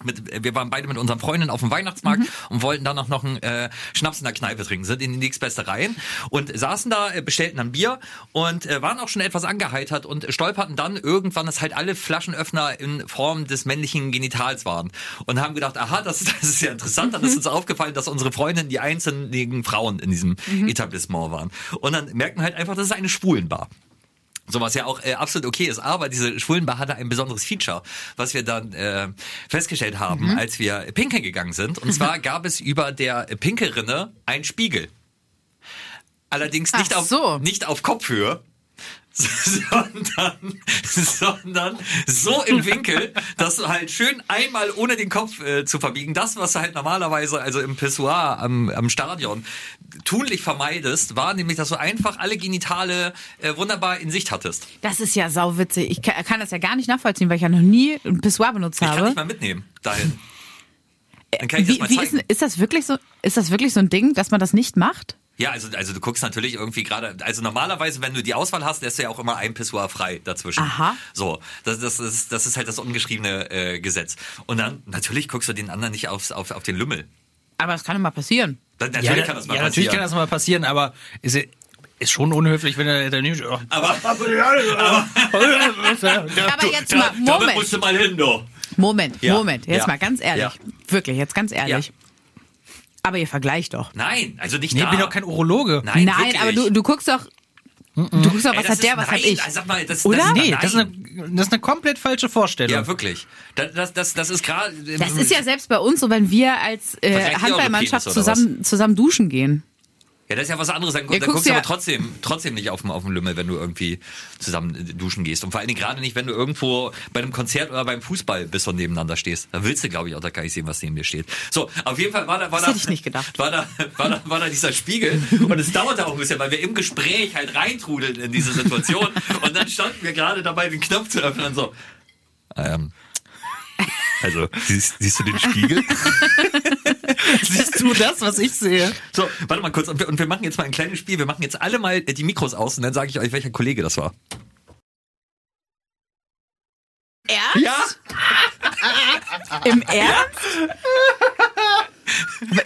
mit, wir waren beide mit unseren Freundinnen auf dem Weihnachtsmarkt Mhm. und wollten dann noch, noch einen äh, Schnaps in der Kneipe trinken, sind in die nächstbeste rein und saßen da, äh, bestellten dann Bier und äh, waren auch schon etwas angeheitert und stolperten dann irgendwann, dass halt alle Flaschenöffner in Form des männlichen Genitals waren und haben gedacht, aha, das, ist- das ist ja interessant. Dann ist uns aufgefallen, dass unsere Freundinnen die einzelnen Frauen in diesem Mhm. Etablissement waren. Und dann merkten wir halt einfach, das ist eine Schwulenbar. So was ja auch äh, absolut okay ist, aber diese Schwulenbar hatte ein besonderes Feature, was wir dann äh, festgestellt haben, Mhm. als wir pinkeln gegangen sind. Und zwar gab es über der Pinkelrinne einen Spiegel. Allerdings nicht Ach auf so. nicht auf Kopfhöhe, sondern, sondern so im Winkel, dass du halt schön einmal ohne den Kopf äh, zu verbiegen, das, was du halt normalerweise, also im Pissoir am, am Stadion, tunlich vermeidest, war nämlich, dass du einfach alle Genitale äh, wunderbar in Sicht hattest. Das ist ja sauwitzig. Ich kann, kann das ja gar nicht nachvollziehen, weil ich ja noch nie ein Pissoir benutzt Ich kann habe. dich mal mitnehmen dahin. Dann kann ich das Wie, mal wie ist, zeigen. ist das wirklich so? Ist das wirklich so ein Ding, dass man das nicht macht? Ja, also, also du guckst natürlich irgendwie gerade, also normalerweise, wenn du die Auswahl hast, lässt du ja auch immer ein Pissoir frei dazwischen. Aha. So, das, das, ist, das ist halt das ungeschriebene äh, Gesetz. Und dann, natürlich guckst du den anderen nicht aufs, auf, auf den Lümmel. Aber das kann immer passieren. Dann, natürlich ja, kann das mal ja, natürlich passieren. kann das mal passieren, aber ist, ist schon unhöflich, wenn er daneben oh. aber, Aber jetzt mal, damit Moment, musst du mal hin, du. Moment, Ja, Moment. Jetzt ja, mal ganz ehrlich. ja. Wirklich, jetzt ganz ehrlich. Aber ihr vergleicht doch. Nein, also nicht Nee, da. ich bin doch kein Urologe. Nein, Nein, wirklich. aber du, du guckst doch. Du guckst doch, Ey, was das hat der, ist- was nein, hab ich. also Sag mal, das, Oder? Das, Nee, nein. das ist, eine, das ist eine komplett falsche Vorstellung. Ja, wirklich. Das, das, das, das ist gerade. Das ist ja selbst bei uns so, wenn wir als äh, Handballmannschaft zusammen, zusammen duschen gehen. Ja, das ist ja was anderes. Dann, Ja, dann guckst guckst du ja- aber trotzdem, trotzdem nicht auf dem, auf dem Lümmel, wenn du irgendwie zusammen äh, duschen gehst. Und vor allen Dingen gerade nicht, wenn du irgendwo bei einem Konzert oder beim Fußball bist und nebeneinander stehst. Da willst du, glaube ich, auch da gar nicht sehen, was neben dir steht. So, auf jeden Fall war da, war Das da, hätte ich nicht gedacht. War da, war da, war da dieser Spiegel. Und es dauerte auch ein bisschen, weil wir im Gespräch halt reintrudeln in diese Situation. Und dann standen wir gerade dabei, den Knopf zu öffnen und so. Ähm, also, siehst, siehst du den Spiegel? Siehst du das, was ich sehe? So, warte mal kurz. Und wir, und wir machen jetzt mal ein kleines Spiel. Wir machen jetzt alle mal die Mikros aus und dann sage ich euch, welcher Kollege das war. Ernst? Ja? Im Ernst?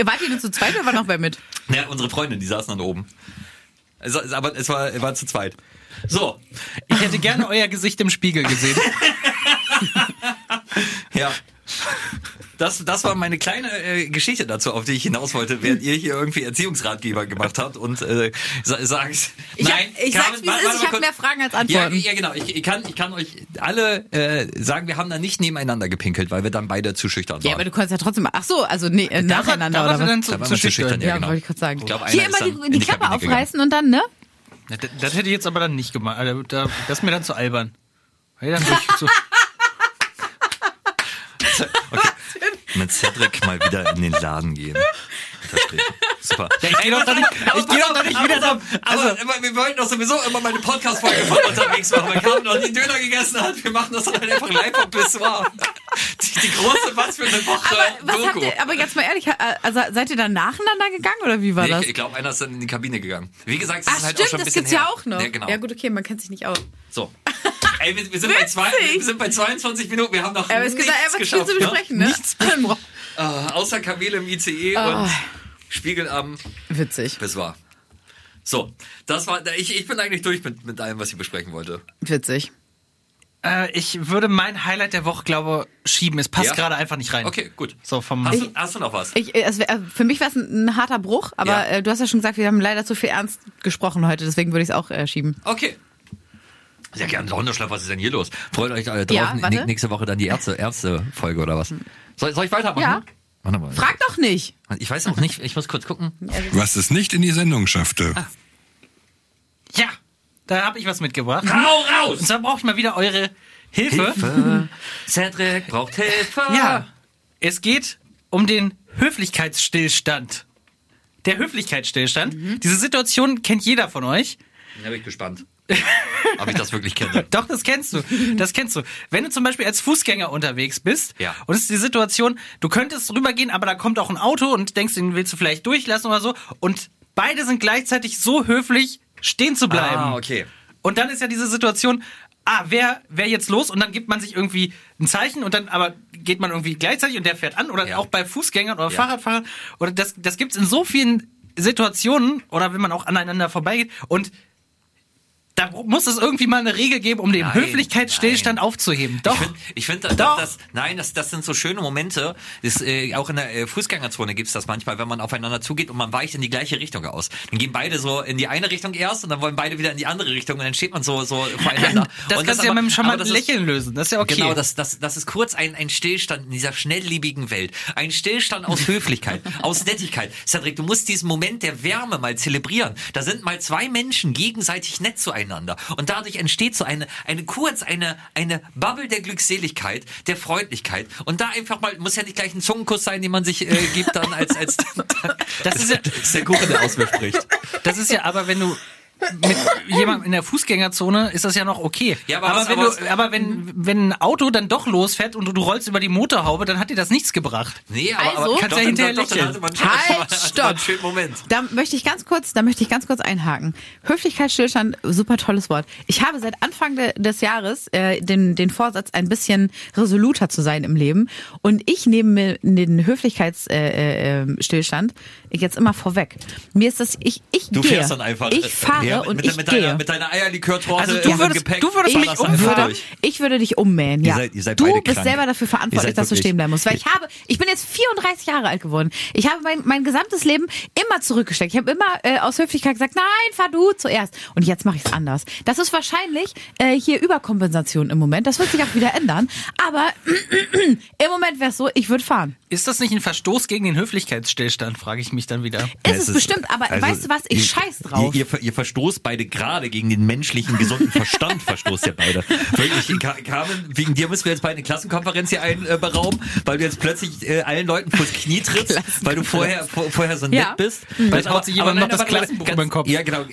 Wart ihr nur zu zweit oder war noch wer mit? Ja, unsere Freundin, die saßen dann oben. Also, aber es war, es war zu zweit. So, Ich hätte gerne euer Gesicht im Spiegel gesehen. ja. Das, das war meine kleine äh, Geschichte dazu, auf die ich hinaus wollte, während ihr hier irgendwie Erziehungsratgeber gemacht habt und äh, sa sagt, Ich, nein, hab, ich sag's, wie es ist. Ich habe kurz. mehr Fragen als Ja, Antworten. ja, genau. Ich, ich, kann, ich kann euch alle äh, sagen, wir haben da nicht nebeneinander gepinkelt, weil wir dann beide zu schüchtern waren. Ja, aber du konntest ja trotzdem. Ach so, also nee, äh, nacheinander da war oder sie was? dann zu, Da war zu schüchtern. schüchtern, ja, genau. wollte ich gerade sagen. Ich glaub, Hier immer die, die die Klappe Kabine gegangen. aufreißen und dann, ne? Das, das hätte ich jetzt aber dann nicht gemacht. Also, da, das ist mir dann zu albern. Hey, dann durch, so, Okay. Mit Cedric mal wieder in den Laden gehen. Super. ja, ich gehe doch da nicht, ich geh doch da nicht wieder da. Also, aber wir wollten doch sowieso immer mal eine Podcast-Folge von unterwegs machen, weil Carmen noch nie Döner gegessen hat. Wir machen das dann halt einfach live am Pissoir. Die, die große, was für eine Woche Aber, was Doku. ihr, aber jetzt mal ehrlich, also seid ihr dann nacheinander gegangen oder wie war Nee, das? ich ich glaube, einer ist dann in die Kabine gegangen. Wie gesagt, es Ach ist halt stimmt, auch schon ein das bisschen gibt's her. ja auch noch. Ja, genau. Ja gut, okay, man kennt sich nicht aus. So. Ey, wir, wir, sind bei zwei, wir sind bei 22 Minuten, wir haben noch Aber nichts einfach viel geschafft. zu besprechen, ne? Nichts besprochen. Äh, außer Kamele im ICE Oh. und Spiegel am Witzig, Pissoir. So, das war, ich, ich bin eigentlich durch mit, mit allem, was ich besprechen wollte. witzig. Äh, ich würde mein Highlight der Woche, glaube schieben. Es passt Ja? gerade einfach nicht rein. Okay, gut. So vom. Hast, du, hast du noch was? Ich, es wär, äh, für mich war es ein, ein harter Bruch, aber Ja. äh, du hast ja schon gesagt, wir haben leider zu viel ernst gesprochen heute, deswegen würde ich es auch äh, schieben. Okay. Sehr gerne. Hundeschlaf, was ist denn hier los? Freut euch äh, drauf. Ja, nächste Woche dann die Ärzte, Ärzte-Folge oder was? Soll, soll ich weitermachen? Ja. Warte mal. Frag doch nicht. Ich weiß auch nicht, ich muss kurz gucken. Was es nicht in die Sendung schaffte. Ja, da habe ich was mitgebracht. Hau raus! Und zwar brauche ich mal wieder eure Hilfe. Hilfe! Cedric braucht Hilfe! Ja, es geht um den Höflichkeitsstillstand. Der Höflichkeitsstillstand. Diese Situation kennt jeder von euch. Da bin ich gespannt. Ob ich das wirklich kenne. Doch, das kennst du. Das kennst du. Wenn du zum Beispiel als Fußgänger unterwegs bist Ja. und es ist die Situation, du könntest rübergehen, aber da kommt auch ein Auto und denkst, den willst du vielleicht durchlassen oder so. Und beide sind gleichzeitig so höflich, stehen zu bleiben. Ah, okay. Und dann ist ja diese Situation, ah, wer, wer jetzt los? Und dann gibt man sich irgendwie ein Zeichen und dann aber geht man irgendwie gleichzeitig und der fährt an. Oder Ja. auch bei Fußgängern oder Ja. Fahrradfahrern. Oder das, das gibt's in so vielen Situationen oder wenn man auch aneinander vorbeigeht. Und da muss es irgendwie mal eine Regel geben, um den Nein, Höflichkeitsstillstand nein. aufzuheben. Doch. Ich finde, find, das, das, nein, das, das sind so schöne Momente. Das, äh, auch in der äh, Fußgängerzone gibt's das manchmal, wenn man aufeinander zugeht und man weicht in die gleiche Richtung aus. Dann gehen beide so in die eine Richtung erst und dann wollen beide wieder in die andere Richtung und dann steht man so, so voreinander. das und kannst du ja mit einem charmanten ist- Lächeln lösen. Das ist ja okay. Genau, das, das, das ist kurz ein, ein Stillstand in dieser schnelllebigen Welt. Ein Stillstand aus Höflichkeit, aus Nettigkeit. Cedric, du musst diesen Moment der Wärme mal zelebrieren. Da sind mal zwei Menschen gegenseitig nett zueinander. Miteinander. Und dadurch entsteht so eine, eine kurz, eine, eine Bubble der Glückseligkeit, der Freundlichkeit. Und da einfach mal, muss ja nicht gleich ein Zungenkuss sein, den man sich äh, gibt dann als, als, Das ist ja- das ist der Kuchen, der aus mir spricht. Das ist ja aber, wenn du mit jemandem in der Fußgängerzone ist das ja noch okay. Ja, aber was- wenn aber du, aber wenn, wenn ein Auto dann doch losfährt und du, du rollst über die Motorhaube, dann hat dir das nichts gebracht. Nee, aber, Also? aber Kannst doch, ja hinterher doch, doch, lächeln. man schon- Halt, stopp. einen schönen Moment. Da möchte ich ganz kurz, da möchte ich ganz kurz einhaken. Höflichkeitsstillstand, super tolles Wort. Ich habe seit Anfang de, des Jahres äh, den, den Vorsatz, ein bisschen resoluter zu sein im Leben. Und ich nehme mir den Höflichkeitsstillstand äh, äh, Stillstand jetzt immer vorweg. Mir ist das, ich, ich Du gehe. fährst dann einfach. Ich fahre ja, und mit, ich mit gehe. Deiner, mit deiner Eierlikörtorte Also du würdest- Gepäck. du würdest mich umfahren. Ich würde dich ummähen, ja. Ihr seid- ihr seid du bist krank. selber dafür verantwortlich, dass du stehen bleiben musst. Weil ich habe, ich bin jetzt 34 Jahre alt geworden. Ich habe mein, mein gesamtes Leben immer zurückgesteckt. Ich habe immer äh, aus Höflichkeit gesagt, nein, fahr du zuerst. Und jetzt mache ich es anders. Das ist wahrscheinlich äh, hier Überkompensation im Moment. Das wird sich auch wieder ändern. Aber im Moment wäre es so, ich würde fahren. Ist das nicht ein Verstoß gegen den Höflichkeitsstillstand, frage ich mich dann wieder. Ist es, bestimmt, aber also, weißt du was, ich ihr- scheiß drauf. Ihr, ihr, ihr verstoßt beide gerade gegen den menschlichen, gesunden Verstand, verstoßt ihr beide. Wirklich, Carmen, wegen dir müssen wir jetzt bei eine Klassenkonferenz hier einberauben, weil du jetzt plötzlich äh, allen Leuten vors Knie trittst, weil du vorher, vor, vorher so nett Ja. bist. Vielleicht haut sich jemand noch das Klassenbuch ganz, über den Kopf. Ja, genau,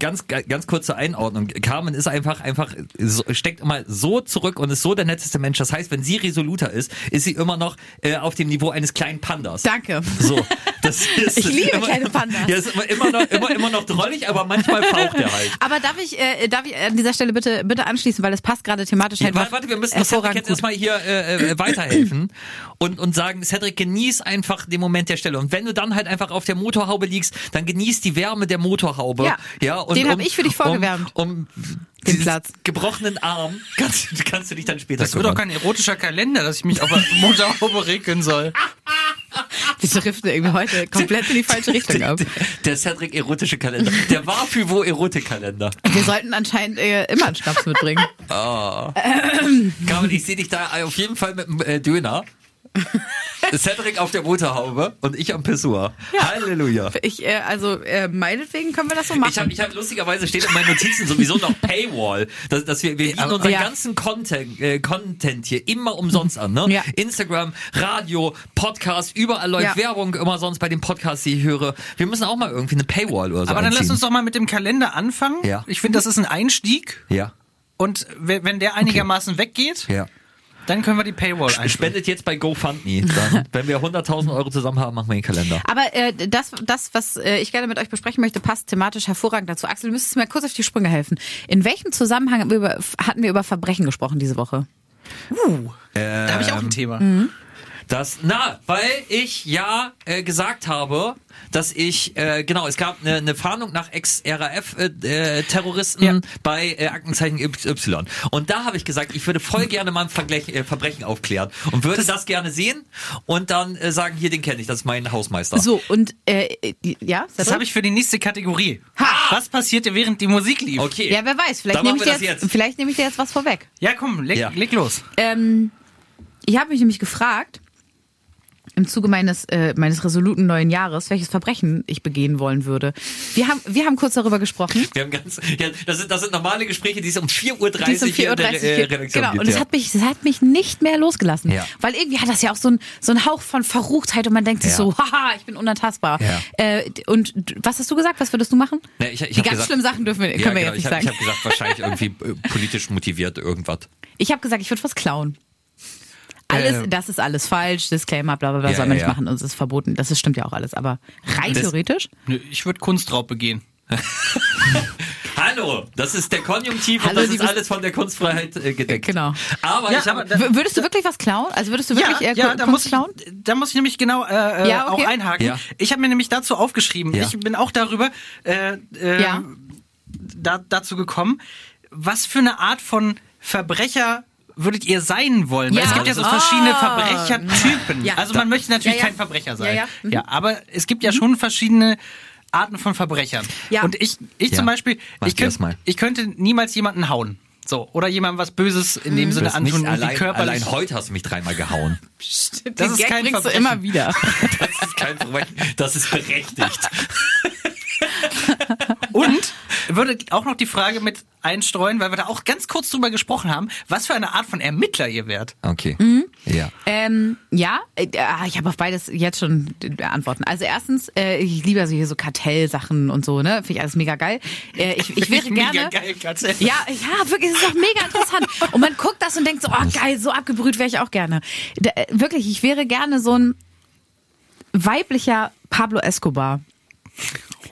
ganz, ganz kurz zur Einordnung. Carmen ist einfach, einfach, so, steckt immer so zurück und ist so der netteste Mensch. Das heißt, wenn sie resoluter ist, ist sie immer noch äh, auf dem Niveau eines kleinen Pandas. Danke. So, das ist Ich liebe immer, kleine Pandas. Ja, ist immer, immer, noch, immer, immer noch drollig, aber manchmal faucht er halt. Aber darf ich, äh, darf ich an dieser Stelle bitte, bitte anschließen, weil es passt gerade thematisch Ja, halt warte, warte, wir müssen das Cedric jetzt erstmal hier äh, äh, weiterhelfen und, und sagen, Cedric, genieß einfach den Moment der Stelle. Und wenn du dann halt einfach auf der Motorhaube liegst, dann genieß die Wärme der Motorhaube. Ja, ja und den hab ich für dich vorgewärmt. Um, um Den Platz. gebrochenen Arm kannst, kannst du dich dann später Das wird doch kümmern. kein erotischer Kalender, dass ich mich auf der Motorhaube regeln soll. Wir driften irgendwie heute komplett in die falsche Richtung ab. Der Cedric erotische Kalender. Der war für wo Erotikkalender. Wir sollten anscheinend äh, immer einen Schnaps mitbringen. Carmen, ich sehe dich da auf jeden Fall mit dem äh, Döner. Cedric auf der Motorhaube und ich am Pissoir. Halleluja. Ich, äh, also äh, meinetwegen können wir das so machen. Ich habe ich hab, lustigerweise steht in meinen Notizen sowieso noch Paywall, dass, dass wir, wir bieten unseren Ja. ganzen Content, äh, Content hier immer umsonst an. Ne? Ja. Instagram, Radio, Podcast, überall läuft Ja. Werbung immer sonst bei den Podcasts, die ich höre. Wir müssen auch mal irgendwie eine Paywall oder so Aber dann lass einziehen. uns doch mal mit dem Kalender anfangen. Ja. Ich finde, das ist ein Einstieg. Ja, Und wenn wenn der einigermaßen weggeht, ja. Dann können wir die Paywall einstellen. Spendet jetzt bei GoFundMe. Dann, wenn wir 100.000 Euro zusammen haben, machen wir den Kalender. Aber äh, das, das, was äh, ich gerne mit euch besprechen möchte, passt thematisch hervorragend dazu. Axel, du müsstest mir kurz auf die Sprünge helfen. In welchem Zusammenhang hatten wir über Verbrechen gesprochen diese Woche? Da habe ich auch ein Thema. Das, na, weil ich ja äh, gesagt habe, dass ich, äh, genau, es gab eine, eine Fahndung nach Ex-RAF-Terroristen Ja. bei äh, Aktenzeichen Y. Und da habe ich gesagt, ich würde voll gerne mal ein Vergleich, äh, Verbrechen aufklären und würde das, gerne sehen und dann äh, sagen, hier, den kenne ich, das ist mein Hausmeister. So, und äh, die- ja, Das habe ich für die nächste Kategorie. Ha! Was passierte, während die Musik lief? Okay. Ja, wer weiß, vielleicht nehme ich, jetzt, das jetzt. vielleicht nehme ich dir jetzt was vorweg. Ja, komm, leg, Ja. leg los. Ähm, ich habe mich nämlich gefragt, im Zuge meines, äh, meines resoluten neuen Jahres, welches Verbrechen ich begehen wollen würde. Wir haben, wir haben kurz darüber gesprochen. Wir haben ganz, ja, das, sind, das sind normale Gespräche, die es um 4.30 Uhr Die um hier in der 4.30 äh, Uhr. Redaktion Genau, gibt. und es ja. hat mich, es hat mich nicht mehr losgelassen. Ja. Weil irgendwie hat das ja auch so ein, so ein Hauch von Verruchtheit und man denkt sich so, haha, ich bin unantastbar. Äh, und was hast du gesagt? Was würdest du machen? Ja, ich, ich Die hab ganz gesagt, schlimmen Sachen dürfen wir, können ja, wir genau, jetzt ich nicht hab, ich sagen. habe gesagt, wahrscheinlich irgendwie äh, politisch motiviert irgendwas. Ich habe gesagt, ich würde was klauen. Alles, Äh, das ist alles falsch, Disclaimer, bla bla bla, Ja, soll man ja, nicht ja. machen und es ist verboten. Das ist, stimmt ja auch alles. Aber rein Das- theoretisch? Nö, Ich würde Kunstraub begehen. Hallo, das ist der Konjunktiv Hallo, und das ist alles von der Kunstfreiheit äh, gedeckt. Genau. Aber Ja, ich habe würdest du wirklich was klauen? Also würdest du wirklich ja, ja, da Kunst muss, ich, klauen? da muss ich nämlich genau äh, äh, Ja, okay. auch einhaken. Ja. Ich habe mir nämlich dazu aufgeschrieben. Ja. Ich bin auch darüber äh, äh, Ja. da, dazu gekommen, was für eine Art von Verbrecher würdet ihr sein wollen? Weil Ja. es gibt ja so verschiedene Verbrechertypen. Ja. Also man möchte natürlich Ja, ja. kein Verbrecher sein. Ja, ja. Mhm. ja, aber es gibt ja schon verschiedene Arten von Verbrechern. Ja. Und ich, ich Ja. zum Beispiel, Mach ich, könnt, mal. ich könnte niemals jemanden hauen. So, oder jemandem was Böses in dem Du Sinne antun, irgendwie allein, körperlich. allein heute hast du mich dreimal gehauen. das Den ist Gag kein Verbrechen. immer wieder. Das ist kein Verbrechen, das ist berechtigt. Und würde auch noch die Frage mit einstreuen, weil wir da auch ganz kurz drüber gesprochen haben, was für eine Art von Ermittler ihr wärt. Okay. Mhm. Ja. Ähm, ja, äh, ah, ich habe auf beides jetzt schon äh, Antworten. Also erstens, äh, ich liebe also hier so Kartellsachen und so, ne? Finde ich alles mega geil. Äh, ich, ich wäre Mega gerne. geil, Katze. Ja, ja, wirklich, es ist doch mega interessant. Und man guckt das und denkt so, oh geil, so abgebrüht wäre ich auch gerne. Da, äh, wirklich, ich wäre gerne so ein weiblicher Pablo Escobar.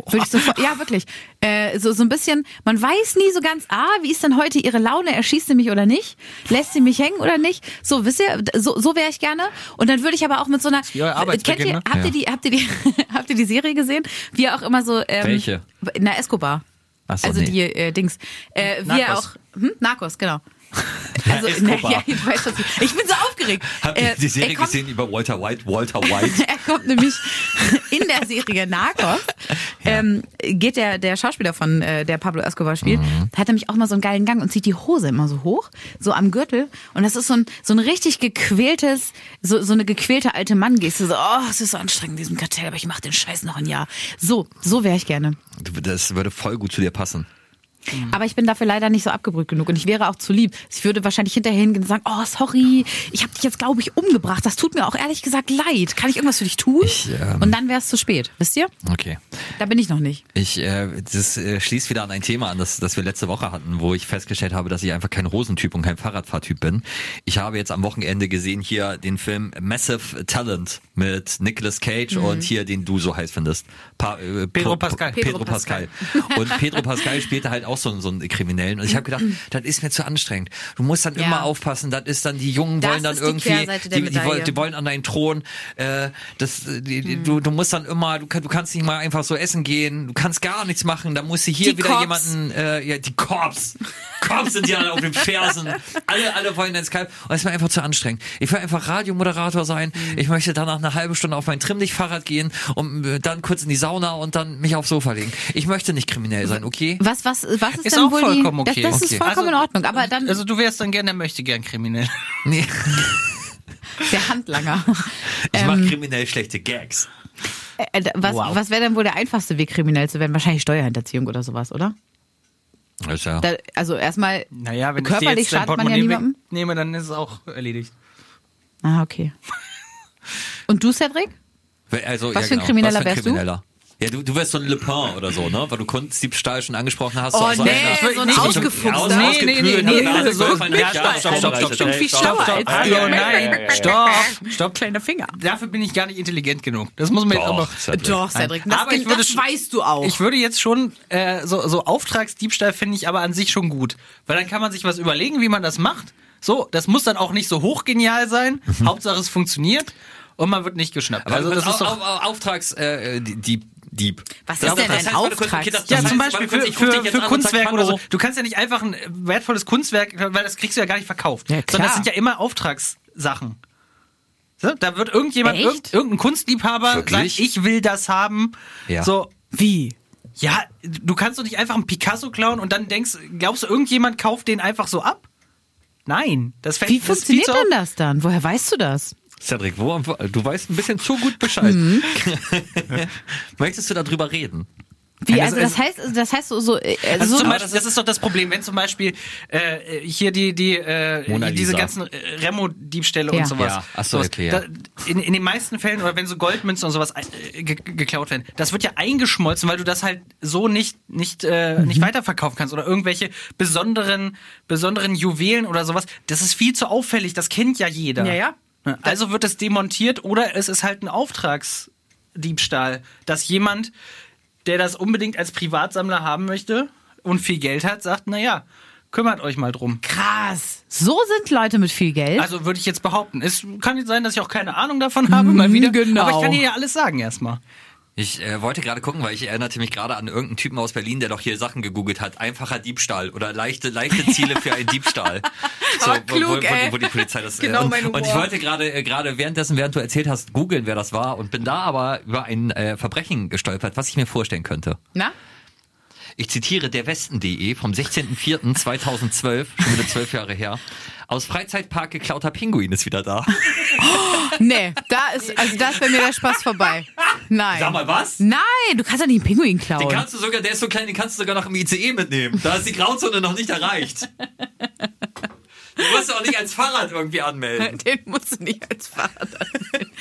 Würde ich sofort, ja, wirklich. Äh, so, so ein bisschen, man weiß nie so ganz, ah, wie ist denn heute ihre Laune? Erschießt sie mich oder nicht? Lässt sie mich hängen oder nicht? So, wisst ihr, so, so wäre ich gerne. Und dann würde ich aber auch mit so einer. Arbeitsbeginn, kennt ihr, ne? habt, ihr die, habt, ihr die, habt ihr die Serie gesehen? Wie er auch immer so. Ähm, Welche? Na, Escobar. Ach so, also nee. die äh, Dings. Äh, wie er auch. Hm? Narcos, genau. Also, Escobar. ja, ich weiß was ich, ich bin so aufgeregt. Habt ihr Äh, die Serie er kommt- gesehen über Walter White? Walter White? er kommt nämlich in der Serie Narcos, ähm, geht der, der Schauspieler von, äh, der Pablo Escobar spielt, Mhm. hat nämlich auch mal so einen geilen Gang und zieht die Hose immer so hoch, so am Gürtel. Und das ist so ein, so ein richtig gequältes, so, so eine gequälte alte Mann-Geste. So, oh, es ist so anstrengend in diesem Kartell, aber ich mach den Scheiß noch ein Jahr. So, so wäre ich gerne. Das würde voll gut zu dir passen. Aber ich bin dafür leider nicht so abgebrüht genug und ich wäre auch zu lieb. Ich würde wahrscheinlich hinterher hingehen und sagen, oh, sorry, ich habe dich jetzt, glaube ich, umgebracht. Das tut mir auch ehrlich gesagt leid. Kann ich irgendwas für dich tun? Ich, ähm, und dann wäre es zu spät, wisst ihr? Okay. Da bin ich noch nicht. Ich, äh, das äh, schließt wieder an ein Thema an, das, das wir letzte Woche hatten, wo ich festgestellt habe, dass ich einfach kein Rosentyp und kein Fahrradfahrtyp bin. Ich habe jetzt am Wochenende gesehen hier den Film Massive Talent mit Nicolas Cage und hier den du so heiß findest. Pa äh, Pedro Pascal. Pedro, Pedro Pascal. Und Pedro Pascal spielte halt auch so, so einen Kriminellen. Und ich habe gedacht, das ist mir zu anstrengend. Du musst dann Ja. immer aufpassen. Das ist dann, die Jungen Das wollen dann die irgendwie, die, die, wollen, Medaille. die wollen an deinen Thron. Äh, das, äh, die, die, du, du musst dann immer, du, du kannst nicht mal einfach so essen gehen. Du kannst gar nichts machen. Da muss hier Die wieder Cops. jemanden, äh, ja, die Cops. Cops sind ja auf den Fersen. Alle, alle wollen dein Skype. Und es ist mir einfach zu anstrengend. Ich will einfach Radiomoderator sein. Mhm. Ich möchte danach eine halbe Stunde auf mein Trimmlichtfahrrad gehen und äh, dann kurz in die Sauna und dann mich aufs Sofa legen. Ich möchte nicht kriminell sein, okay? Was, was, was ist, Ist denn auch wohl vollkommen die, okay. Das, das Okay. ist vollkommen in Ordnung, aber dann Also du wärst dann gern, der möchte gern kriminell. Nee. der Handlanger. Ich mache kriminell schlechte Gags. Äh, d- was Wow. was wäre denn wohl der einfachste Weg, kriminell zu werden? Wahrscheinlich Steuerhinterziehung oder sowas, oder? Ja. Da, also erstmal Naja, wenn körperlich schadet man ja Portemonnaie niemandem. wegnehme, dann ist es auch erledigt. Ah, okay. Und du, Cedric? Also, Was ja, für ein genau. Krimineller Was für ein wärst du? Krimineller? Ja, du, du wärst so ein Le Pen oder so, ne? Weil du Kunstdiebstahl schon angesprochen hast. Oh, so, nee, einer- so ein Ausgefuchster. Ja, aus- Nee, nee, nee, nee, Nase so- stopp, stopp, stopp, stopp, Ey, viel stopp, stopp, stopp. Hallo, nein, stopp, stopp. Kleiner Finger. Dafür bin ich gar nicht intelligent genug. Das muss man jetzt auch noch. Doch, Cedric, das, Aber ich würde das weißt du auch. Ich würde jetzt schon, äh, so, so Auftragsdiebstahl finde ich aber an sich schon gut. Weil dann kann man sich was überlegen, wie man das macht. So, das muss dann auch nicht so hochgenial sein. Hauptsache es funktioniert und man wird nicht geschnappt. Aber also das ist doch. au- Auftrags äh, Dieb. Dieb. Was Das- ist denn das ein heißt, warte kurz, Auftrag? Ja, zum Beispiel für, für, für an und sag, Kunstwerk oder so. Du kannst ja nicht einfach ein wertvolles Kunstwerk, weil das kriegst du ja gar nicht verkauft. Ja. Sondern das sind ja immer Auftragssachen. So, da wird irgendjemand, irgend, irgendein Kunstliebhaber sagen, ich will das haben. Ja. So, Wie? ja, du kannst doch nicht einfach einen Picasso klauen und dann denkst, glaubst du, irgendjemand kauft den einfach so ab? Nein, das fällt Wie das funktioniert denn das dann? Woher weißt du das? Cedric, wo, du weißt ein bisschen zu gut Bescheid. Mhm. Möchtest du darüber reden? Wie? Also- das heißt, das heißt so, so, äh, Also so zum Beispiel, das ist doch das Problem, wenn zum Beispiel äh, hier die die äh, diese ganzen äh, Remo-Diebstähle Ja. und sowas. Ja, ach so, sowas, okay, ja. da, in, in den meisten Fällen oder wenn so Goldmünzen und sowas äh, ge geklaut werden, das wird ja eingeschmolzen, weil du das halt so nicht nicht äh, Mhm. nicht weiterverkaufen kannst oder irgendwelche besonderen besonderen Juwelen oder sowas. Das ist viel zu auffällig. Das kennt ja jeder. Ja, ja. Also wird es demontiert oder es ist halt ein Auftragsdiebstahl, dass jemand, der das unbedingt als Privatsammler haben möchte und viel Geld hat, sagt, na ja, kümmert euch mal drum. krass. So sind Leute mit viel Geld. Also würde ich jetzt behaupten. Es kann nicht sein, dass ich auch keine Ahnung davon habe, mal wieder. genau. Aber ich kann dir ja alles sagen erstmal. Ich äh, wollte gerade gucken, weil ich erinnerte mich gerade an irgendeinen Typen aus Berlin, der doch hier Sachen gegoogelt hat. Einfacher Diebstahl oder leichte, leichte Ziele für einen Diebstahl. So, Aber klug, wo, wo, wo, wo die Polizei das Genau und, mein Humor. und ich wollte gerade äh, gerade währenddessen, während du erzählt hast, googeln, wer das war und bin da aber über ein äh, Verbrechen gestolpert, was ich mir vorstellen könnte. Na? Ich zitiere der Westen.de vom 16.04.2012, schon wieder zwölf Jahre her. aus Freizeitpark geklauter Pinguin ist wieder da. Nee, da ist, also da ist bei mir der Spaß vorbei. Nein. Sag mal was? Nein, du kannst ja nicht einen Pinguin klauen. Den kannst du sogar, der ist so klein, den kannst du sogar noch im ICE mitnehmen. Da ist die Grauzone noch nicht erreicht. Den musst du auch nicht als Fahrrad irgendwie anmelden. Den musst du nicht als Fahrrad anmelden.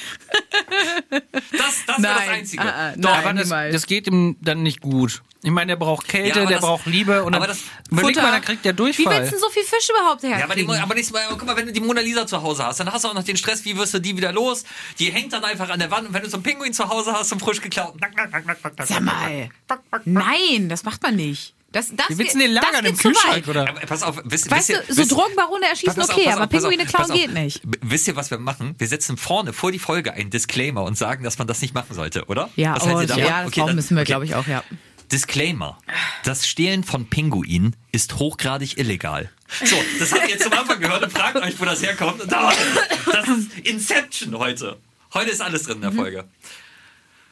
Das, das wäre das. Einzige. Ah, ah, Doch, nein. Aber das, das geht ihm dann nicht gut. Ich meine, der braucht Kälte, Ja, der das- braucht Liebe und aber dann, das Futter. mal, dann kriegt der Wie Durchfall. willst du denn so viel Fisch überhaupt Ja, aber, die, aber nächstes Mal, guck mal, wenn du die Mona Lisa zu Hause hast, dann hast du auch noch den Stress, wie wirst du die wieder los? Die hängt dann einfach an der Wand und wenn du so einen Pinguin zu Hause hast, so einen frisch geklauten. Sag mal. Nein, das macht man nicht. Das, das, Wie willst du den das lagern im Kühlschrank, weit. oder? Aber pass auf, wisst, Weißt wisst du, ihr, so wisst- Drogenbarone erschießen Pass auf, okay, aber auf, auf, Pinguine klauen geht nicht. Wisst ihr, was wir machen? Wir setzen vorne vor die Folge einen Disclaimer und sagen, dass man das nicht machen sollte, oder? Ja, was davon? ja das Okay, brauchen dann- müssen wir, okay. glaube ich, auch, ja. Disclaimer. Das Stehlen von Pinguinen ist hochgradig illegal. So, das habt ihr jetzt zum Anfang gehört und fragt euch, wo das herkommt. Und da, das ist Inception heute. Heute ist alles drin in der Mhm. Folge.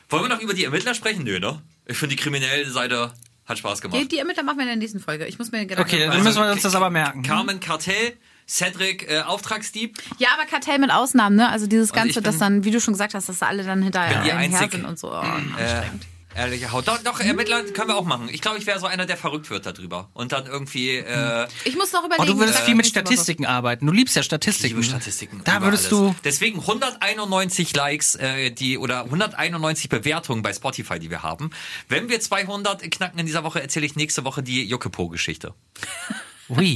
Wollen wir noch über die Ermittler sprechen? Nö, ne? Ich finde, die kriminelle Seite hat Spaß gemacht. Die, die Ermittler machen wir in der nächsten Folge. Ich muss mir Gedanken Okay, machen. dann müssen wir uns das aber merken. Carmen Kartell, Cedric äh, Auftragsdieb. Ja, aber Kartell mit Ausnahmen, ne? Also dieses Ganze, dass dann, wie du schon gesagt hast, dass da alle dann hinterher hinterher Einzige. sind und so. Oh, Äh, anstrengend. Ehrliche Haut. Doch, doch, Ermittler können wir auch machen. Ich glaube, ich wäre so einer, der verrückt wird darüber. Und dann irgendwie. Äh, Ich muss noch Oh, überlegen. du würdest was viel mit Statistiken arbeiten. Du liebst ja Statistiken. liebe Statistiken. Da würdest alles. du. Deswegen 191 Likes, äh, die oder 191 Bewertungen bei Spotify, die wir haben. Wenn wir 200 knacken in dieser Woche, erzähle ich nächste Woche die Jokepo-Geschichte. Ui,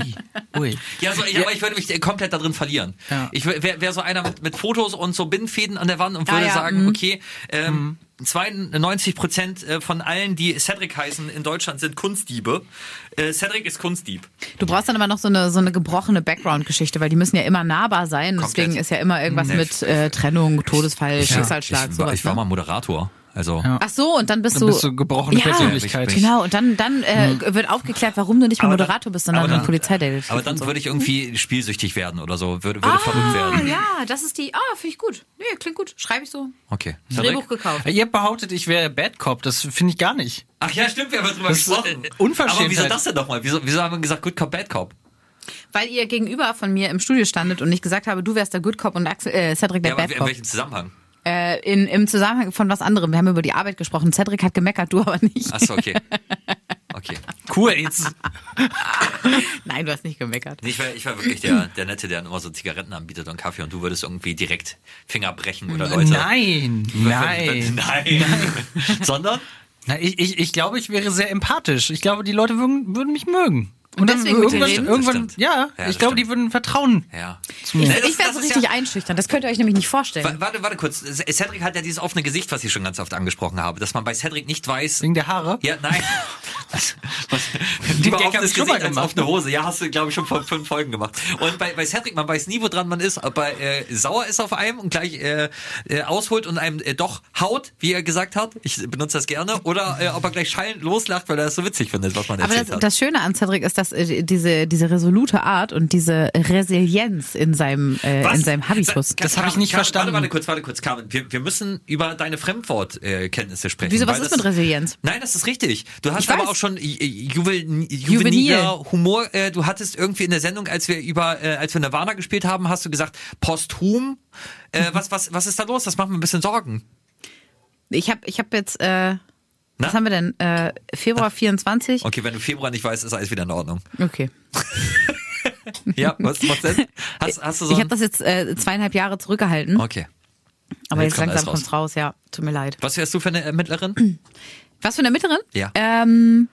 ui. Ja, so, ich, aber ich würde mich äh, komplett da drin verlieren. Ja. Ich wäre wär so einer mit, mit Fotos und so Bindfäden an der Wand und Ah, würde ja, sagen, mhm. okay, ähm, 92 Prozent äh, von allen, die Cedric heißen in Deutschland, sind Kunstdiebe. Äh, Cedric ist Kunstdieb. Du brauchst dann aber noch so eine, so eine gebrochene Background-Geschichte, weil die müssen ja immer nahbar sein. Komplett. Deswegen ist ja immer irgendwas Nee. mit äh, Trennung, Todesfall, Schicksalsschlag, ich, war, sowas. ich war ne? mal Moderator. Also Ach so, und dann bist Dann du. bist du gebrochene ja, Persönlichkeit. Genau, und dann, dann äh, wird aufgeklärt, warum du nicht mehr Aber dann- Moderator bist, sondern ein Polizeidetektiv. Aber dann so. würde ich irgendwie spielsüchtig werden oder so, würde, würde verrückt Ah, werden. ja, das ist die. Ah, finde ich gut. Nee, klingt gut. Schreibe ich so. Okay. Drehbuch gekauft. Ihr behauptet, ich wäre Bad Cop. Das finde ich gar nicht. Ach ja, stimmt, wir haben drüber Das ist, gesprochen. Unverschämtheit. Aber wieso das denn nochmal? Wieso, wieso haben wir gesagt Good Cop, Bad Cop? Weil ihr gegenüber von mir im Studio standet und ich gesagt habe, du wärst der Good Cop und Axel, äh, Cedric der Ja, aber Bad in Cop. welchem Zusammenhang? Äh, in, Im Zusammenhang von was anderem. Wir haben über die Arbeit gesprochen. Cedric hat gemeckert, du aber nicht. Achso, okay. Okay. Cool, jetzt. Nein, du hast nicht gemeckert. Nee, ich war, ich war wirklich der, der Nette, der dann immer so Zigaretten anbietet und Kaffee und du würdest irgendwie direkt Finger brechen oder Leute. Nein, nein. Nein. Sondern? Na, ich, ich, ich glaube, ich wäre sehr empathisch. Ich glaube, die Leute würden, würden mich mögen. Und, dann deswegen irgendwann, irgendwann Das ja, Ja, das ich glaube, die würden vertrauen. Ja. Ich, das- ich wäre das so richtig ja- einschüchtern. Das könnt ihr euch nämlich nicht vorstellen. Wa- Warte, warte kurz. Cedric hat ja dieses offene Gesicht, was ich schon ganz oft angesprochen habe, dass man bei Cedric nicht weiß. Wegen der Haare? Ja, nein. Was, was, Die lieber offenes ich schon mal Gesicht als gemacht. offene Hose. Ja, hast du, glaube ich, schon vor fünf Folgen gemacht. Und bei, bei Cedric, man weiß nie, wo dran man ist, ob er äh, sauer ist auf einem und gleich äh, äh, ausholt und einem äh, doch haut, wie er gesagt hat. Ich benutze das gerne. Oder äh, ob er gleich schallend loslacht, weil er es so witzig findet, was man Aber erzählt das, hat. das Schöne an Cedric ist, dass äh, diese, diese resolute Art und diese Resilienz in seinem, äh, Was? in seinem Habitus. Das habe ich nicht Carmen, verstanden. Warte, warte kurz, warte kurz, Carmen. Wir, wir müssen über deine Fremdwortkenntnisse äh, sprechen. Wieso, was ist das, mit Resilienz? Nein, das ist richtig. Du hast Ich aber weiß. auch schon Juvenil. juveniler Humor. Äh, du hattest irgendwie in der Sendung, als wir über, äh, als wir Nirvana gespielt haben, hast du gesagt posthum. Äh, was, was, was ist da los? Das macht mir ein bisschen Sorgen. Ich habe ich hab jetzt, äh, Na? was haben wir denn? Äh, Februar 24? Okay, wenn du Februar nicht weißt, ist alles wieder in Ordnung. Okay. Ja, was, was denn? Hast, hast du so Ich habe das jetzt äh, zweieinhalb Jahre zurückgehalten, Okay. aber jetzt jetzt kommt langsam alles kommt's raus, ja. Tut mir leid. Was wärst du für eine Ermittlerin? Was für eine Mitterin? Ja. Ähm,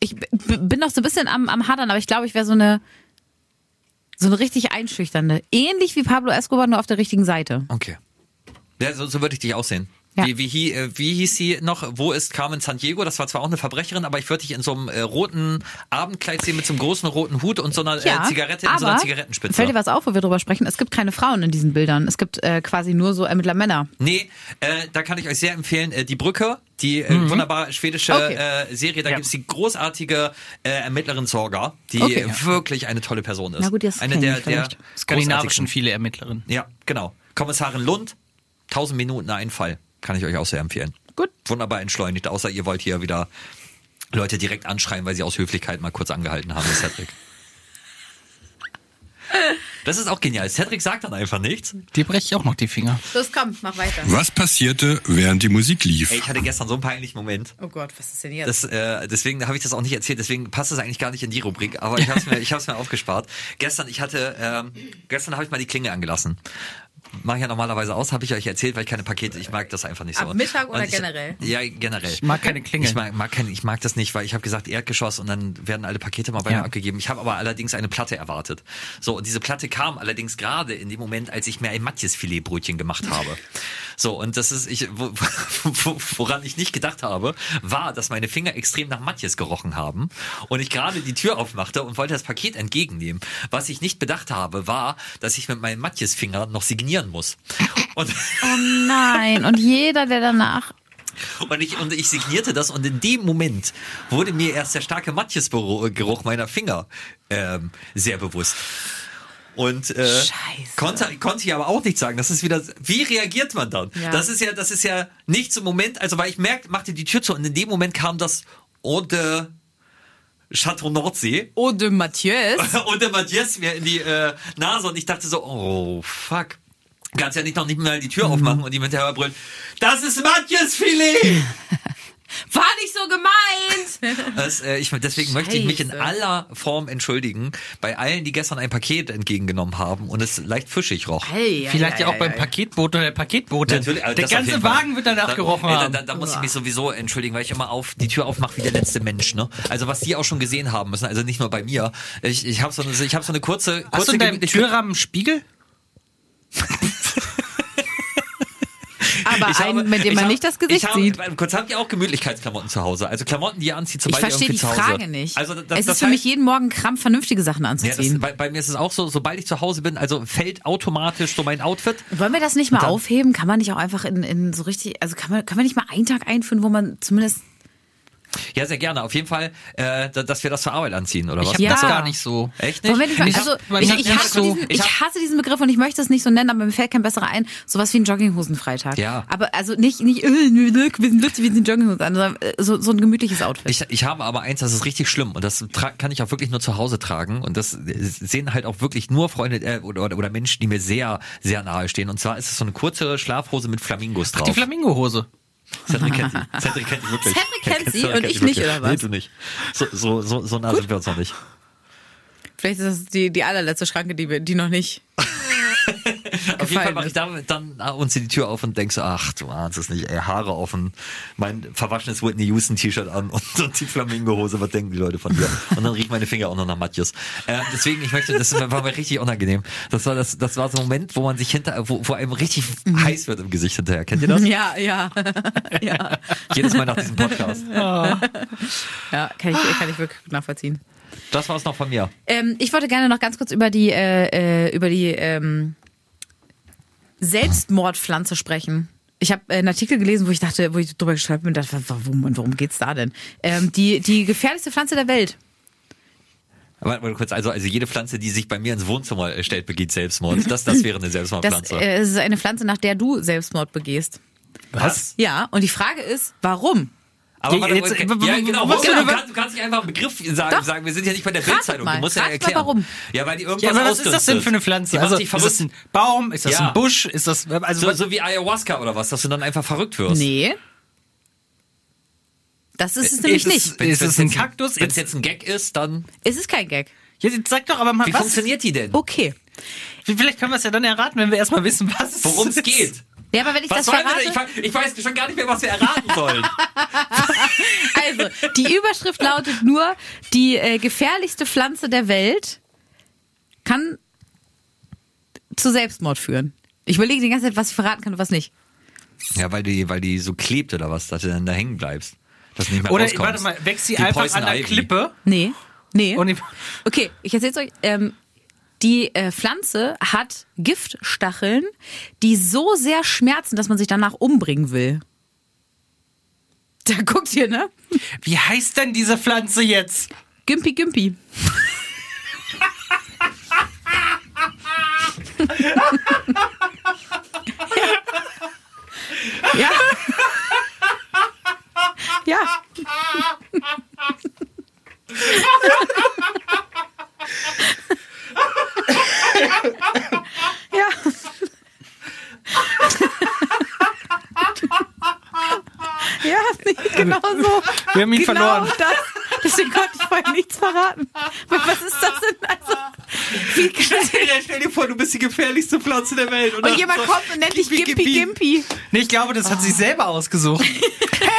ich bin noch so ein bisschen am, am Hadern, aber ich glaube, ich wäre so eine so eine richtig einschüchternde. Ähnlich wie Pablo Escobar, nur auf der richtigen Seite. Okay. Ja, so, so würde ich dich aussehen. Ja. Wie, wie, hie- äh, wie hieß sie noch? Wo ist Carmen Sandiego? Das war zwar auch eine Verbrecherin, aber ich würde dich in so einem äh, roten Abendkleid sehen mit so einem großen roten Hut und so einer Ja, äh, Zigarette in aber so einer Zigarettenspitze. Fällt dir was auf, wo wir drüber sprechen? Es gibt keine Frauen in diesen Bildern. Es gibt äh, quasi nur so Ermittlermänner. Nee, äh, da kann ich euch sehr empfehlen, äh, Die Brücke, die äh, wunderbar schwedische Okay. äh, Serie, da Ja. gibt's die großartige äh, Ermittlerin Sorga, die Okay. äh, wirklich eine tolle Person ist. Na gut, das eine der, ich der. Skandinavischen viele Ermittlerinnen. Ja, genau. Kommissarin Lund, 1000 Minuten ein Fall. Kann ich euch auch sehr empfehlen. Gut. Wunderbar entschleunigt, außer ihr wollt hier wieder Leute direkt anschreien, weil sie aus Höflichkeit mal kurz angehalten haben, das Cedric. Das ist auch genial. Cedric sagt dann einfach nichts. Dir breche ich auch noch die Finger. Los, komm, mach weiter. Was passierte, während die Musik lief? Ey, ich hatte gestern so einen peinlichen Moment. Oh Gott, was ist denn jetzt? Das, äh, deswegen habe ich das auch nicht erzählt, deswegen passt es eigentlich gar nicht in die Rubrik, aber ich habe es mir, ich hab's mir aufgespart. Gestern, ich hatte, ähm, gestern habe ich mal die Klinge angelassen. Mache ich ja normalerweise aus, habe ich euch erzählt, weil ich keine Pakete, ich mag das einfach nicht so. Ab Mittag oder ich, generell? Ja, generell. Ich mag keine Klingel. Ich mag, mag, keine, ich mag das nicht, weil ich habe gesagt Erdgeschoss und dann werden alle Pakete mal bei Ja. mir abgegeben. Ich habe aber allerdings eine Platte erwartet. So, und diese Platte kam allerdings gerade in dem Moment, als ich mir ein Matjes-Filetbrötchen gemacht habe. So, und das ist, ich, wo, wo, woran ich nicht gedacht habe, war, dass meine Finger extrem nach Matjes gerochen haben und ich gerade die Tür aufmachte und wollte das Paket entgegennehmen. Was ich nicht bedacht habe, war, dass ich mit meinen Matjes-Finger noch signieren muss. Und oh nein, und jeder, der danach. und ich, und ich signierte das und in dem Moment wurde mir erst der starke Matjes-Geruch meiner Finger ähm, sehr bewusst. Und äh, konnte, konnte ich aber auch nicht sagen. Das ist wieder, wie reagiert man dann? Ja. Das ist ja, das ist ja nicht so Moment, also weil ich merkte, machte die Tür zu und in dem Moment kam das Eau de Chateau Nordsee Oh, de Mathieu. und der Matthias mir in die äh, Nase und ich dachte so, oh fuck. Kannst ja nicht noch nicht mal die Tür aufmachen und die hinterher brüllen, das ist Matthias Filet! War nicht so gemeint. Das, äh, ich, deswegen möchte ich mich in Scheiße. aller Form entschuldigen bei allen, die gestern ein Paket entgegengenommen haben und es leicht fischig roch. Hey, Vielleicht ja, auch beim Paketboot oder der Paketboote. Natürlich, also der ganze. Wagen wird danach da, gerochen ey, da, haben. da, da muss ich mich sowieso entschuldigen, weil ich immer auf die Tür aufmache wie der letzte Mensch. Ne? Also was die auch schon gesehen haben müssen, also nicht nur bei mir. Ich, ich habe so, eine- ich hab so eine kurze, kurze Hast du in deinem Türrahmen Spiegel? Aber Ich habe- einen, mit dem ich man habe- nicht das Gesicht ich habe, sieht. Kurz habt ihr auch Gemütlichkeitsklamotten zu Hause? Also Klamotten, die ihr anzieht, Ich sobald ihr verstehe irgendwie die zu Hause. Frage nicht. Also das, es das ist für heißt- mich jeden Morgen Krampf, vernünftige Sachen Ja, das, anzuziehen. bei, bei mir ist es auch so, sobald ich zu Hause bin, also fällt automatisch so mein Outfit. Wollen wir das nicht mal dann- aufheben? Kann man nicht auch einfach in, in so richtig, also kann man, kann man nicht mal einen Tag einführen, wo man zumindest Ja, sehr gerne. Auf jeden Fall, äh, da- dass wir das zur Arbeit anziehen, oder Ich was? habe Ja. das gar nicht so. Echt nicht? Ich also hab- ich, ich, hasse so- diesen, ich ich, hab- hasse diesen Begriff und ich möchte es nicht so nennen, aber mir fällt kein besserer ein. Sowas wie ein Jogginghosenfreitag. Ja. Aber also nicht, nicht, äh, wir sind lustig, wir sind Jogginghosen an, sondern äh, so, so ein gemütliches Outfit. Ich, ich habe aber eins, das ist richtig schlimm und das kann ich auch wirklich nur zu Hause tragen und das sehen halt auch wirklich nur Freunde äh, oder, oder, oder Menschen, die mir sehr, sehr nahe stehen. Und zwar ist es so eine kurze Schlafhose mit Flamingos drauf. Die Flamingo-Hose. Cedric kennt die. Cedric kennt die wirklich. Cedric kennt sie Cedric und kennt ich nicht, wirklich. oder was? Nee, du nicht. So, so, so, so nah sind wir uns noch nicht. Vielleicht ist das die, die allerletzte Schranke, die, wir, die noch nicht. Auf jeden Fall mache ich ist. dann, dann uns die Tür auf und denk so, ach du ahnst es nicht, ey, Haare offen, mein verwaschenes Whitney Houston T-Shirt an und, und die Flamingo-Hose, was denken die Leute von dir? Und dann riechen meine Finger auch noch nach Matjes. Äh, deswegen, ich möchte, das war mir richtig unangenehm. Das war das, das war so ein Moment, wo man sich hinter, wo, wo einem richtig heiß wird im Gesicht hinterher. Kennt ihr das? Ja, ja. ja. Jedes Mal nach diesem Podcast. ja, kann ich, kann ich wirklich gut nachvollziehen. Das war's noch von mir. Ähm, ich wollte gerne noch ganz kurz über die, äh, äh, über die ähm, Selbstmordpflanze sprechen. Ich habe einen Artikel gelesen, wo ich dachte, wo ich drüber geschrieben bin und dachte, warum, worum geht's da denn? Ähm, die, die gefährlichste Pflanze der Welt. Warte mal kurz, also, also jede Pflanze, die sich bei mir ins Wohnzimmer äh, stellt, begeht Selbstmord. Das, das wäre eine Das Selbstmordpflanze. äh, ist eine Pflanze, nach der du Selbstmord begehst. Was? Ja, und die Frage ist, warum? Aber Ja, warte, jetzt- ja, genau. was denn du, kannst, du kannst nicht einfach einen Begriff sagen, Doch. sagen. Wir sind ja nicht bei der Bildzeitung. Du musst ja Rat mal, erklären. warum. Ja, weil die irgendwas Ja, aber was ist das denn für eine Die Pflanze? macht Also, ist das ein Baum? Ist das Ja. ein Busch? Ist das, also, so, so wie Ayahuasca oder was, dass du dann einfach verrückt wirst. Nee. Das ist es Ist nämlich es- nicht. Ist es ein Kaktus? Wenn es Jetzt- ein Gag ist, dann. Es ist kein Gag. jetzt sag doch aber mal, Wie was, funktioniert die denn? Okay. Vielleicht können wir es ja dann erraten, wenn wir erstmal wissen, was es Worum es geht? Ja, aber wenn ich Was das verrate... Ich, weiß- ich weiß schon gar nicht mehr, was wir erraten sollen. Also, die Überschrift lautet nur, die äh, gefährlichste Pflanze der Welt kann zu Selbstmord führen. Ich überlege die ganze Zeit, was ich verraten kann und was nicht. ja, weil die, weil die so klebt oder was, dass du dann da hängen bleibst. Dass du nicht mehr Oder rauskommst. warte mal, wächst sie Die einfach Poison an der Ivy. Klippe? Nee. Nee. Und Okay, ich erzähl's euch. Ähm, die äh, Pflanze hat Giftstacheln, die so sehr schmerzen, dass man sich danach umbringen will. Da guckt ihr, ne? Wie heißt denn diese Pflanze jetzt? Gimpi Gimpi. ja. Ja. ja. ja, genau also, so. Wir haben ihn genau verloren. Das. Deswegen konnte ich vorher nichts verraten. Was ist das denn? Also, wie stell, dir, stell dir vor, du bist die gefährlichste Pflanze der Welt. Und, und jemand kommt und nennt dich Gimpy Gimpy. Nee, ich glaube, das hat sie selber ausgesucht.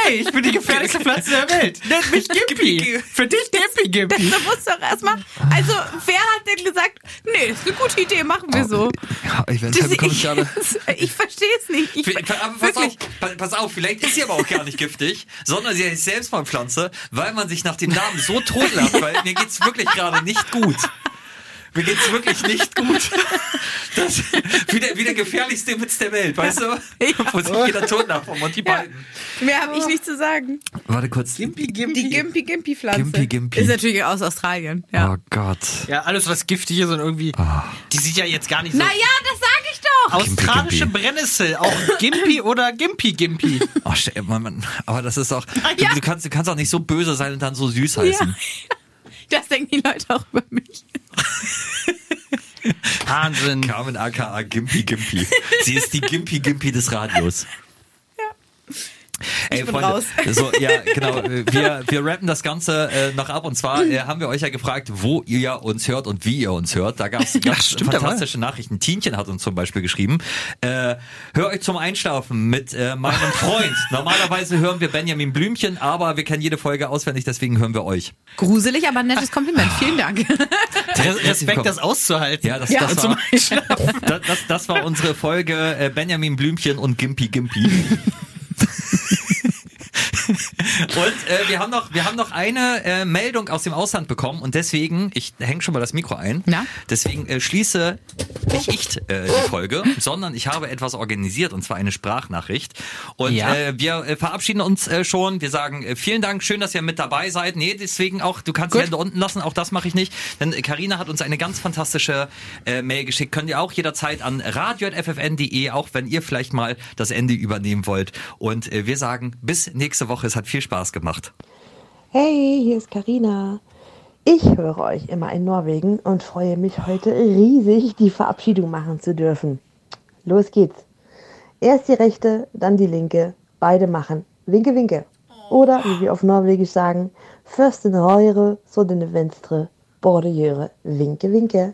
Hey, ich bin die gefährlichste Pflanze der Welt. Nennt mich Gimpy. Für dich Gimpy Das Gimpy. muss doch erstmal. Also, wer hat denn gesagt, nee, das ist eine gute Idee, machen wir so. Ja, ich werde Das, ich, gerade. ich verstehe es nicht. Ich, Aber pass auf, wirklich. pa- pass auf, vielleicht ist sie aber auch gar nicht giftig, sondern sie ist selbst mal Pflanze, weil man sich nach dem Namen so totlacht, weil mir geht's wirklich gerade nicht gut. Mir geht's wirklich nicht gut. Das, wie, der, wie der gefährlichste Witz der Welt, weißt du? Wo sich jeder totlacht von Monty Ja. Python. Mehr habe ich nicht zu sagen. Warte kurz. Gimpy Die Gimpy. Gimpy Gimpy Pflanze. Gimpy Gimpy. Ist natürlich aus Australien. Ja. Oh Gott. Ja, alles was giftig ist und irgendwie. Die sieht ja jetzt gar nicht so. Naja, das sage ich doch. Australische Gimpy. Brennnessel, auch Gimpy oder Gimpy Gimpy. Oh, aber das ist auch. Du, ja. du, kannst, du kannst auch nicht so böse sein und dann so süß heißen. Das denken die Leute auch über mich. Wahnsinn. Carmen aka Gimpy Gimpy. Sie ist die Gimpy Gimpy des Radios. Ey, bin Freunde, raus. so, ja, genau. Wir, wir rappen das Ganze äh, noch ab und zwar äh, haben wir euch ja gefragt, wo ihr uns hört und wie ihr uns hört. Da gab es fantastische Nachrichten. Tienchen hat uns zum Beispiel geschrieben. Äh, hör euch zum Einschlafen mit äh, meinem Freund. Normalerweise hören wir Benjamin Blümchen, aber wir kennen jede Folge auswendig, deswegen hören wir euch. Gruselig, aber ein nettes Kompliment. Vielen Dank. Respekt, das auszuhalten. Ja, das, Ja. das, war, Einschlafen. das, das, das war unsere Folge äh, Benjamin Blümchen und Gimpy Gimpy. Und äh, wir haben noch, wir haben noch eine äh, Meldung aus dem Ausland bekommen und deswegen, ich hänge schon mal das Mikro ein. Na? Deswegen äh, schließe nicht ich äh, die Folge, sondern ich habe etwas organisiert und zwar eine Sprachnachricht. Und Ja. äh, wir äh, verabschieden uns äh, schon. Wir sagen vielen Dank, schön, dass ihr mit dabei seid. Nee, deswegen auch, du kannst die. Hände unten lassen, auch das mache ich nicht. Denn Karina hat uns eine ganz fantastische äh, Mail geschickt. Könnt ihr auch jederzeit an radio.ffn.de, auch wenn ihr vielleicht mal das Ende übernehmen wollt. Und äh, wir sagen bis nächste Woche. Es hat viel Spaß gemacht. Hey, hier ist Karina. Ich höre euch immer in Norwegen und freue mich heute riesig, die Verabschiedung machen zu dürfen. Los geht's. Erst die rechte, dann die linke. Beide machen. Winke, winke. Oder, wie wir auf Norwegisch sagen, først den høyre, så den venstre. Gjøre. Winke, winke.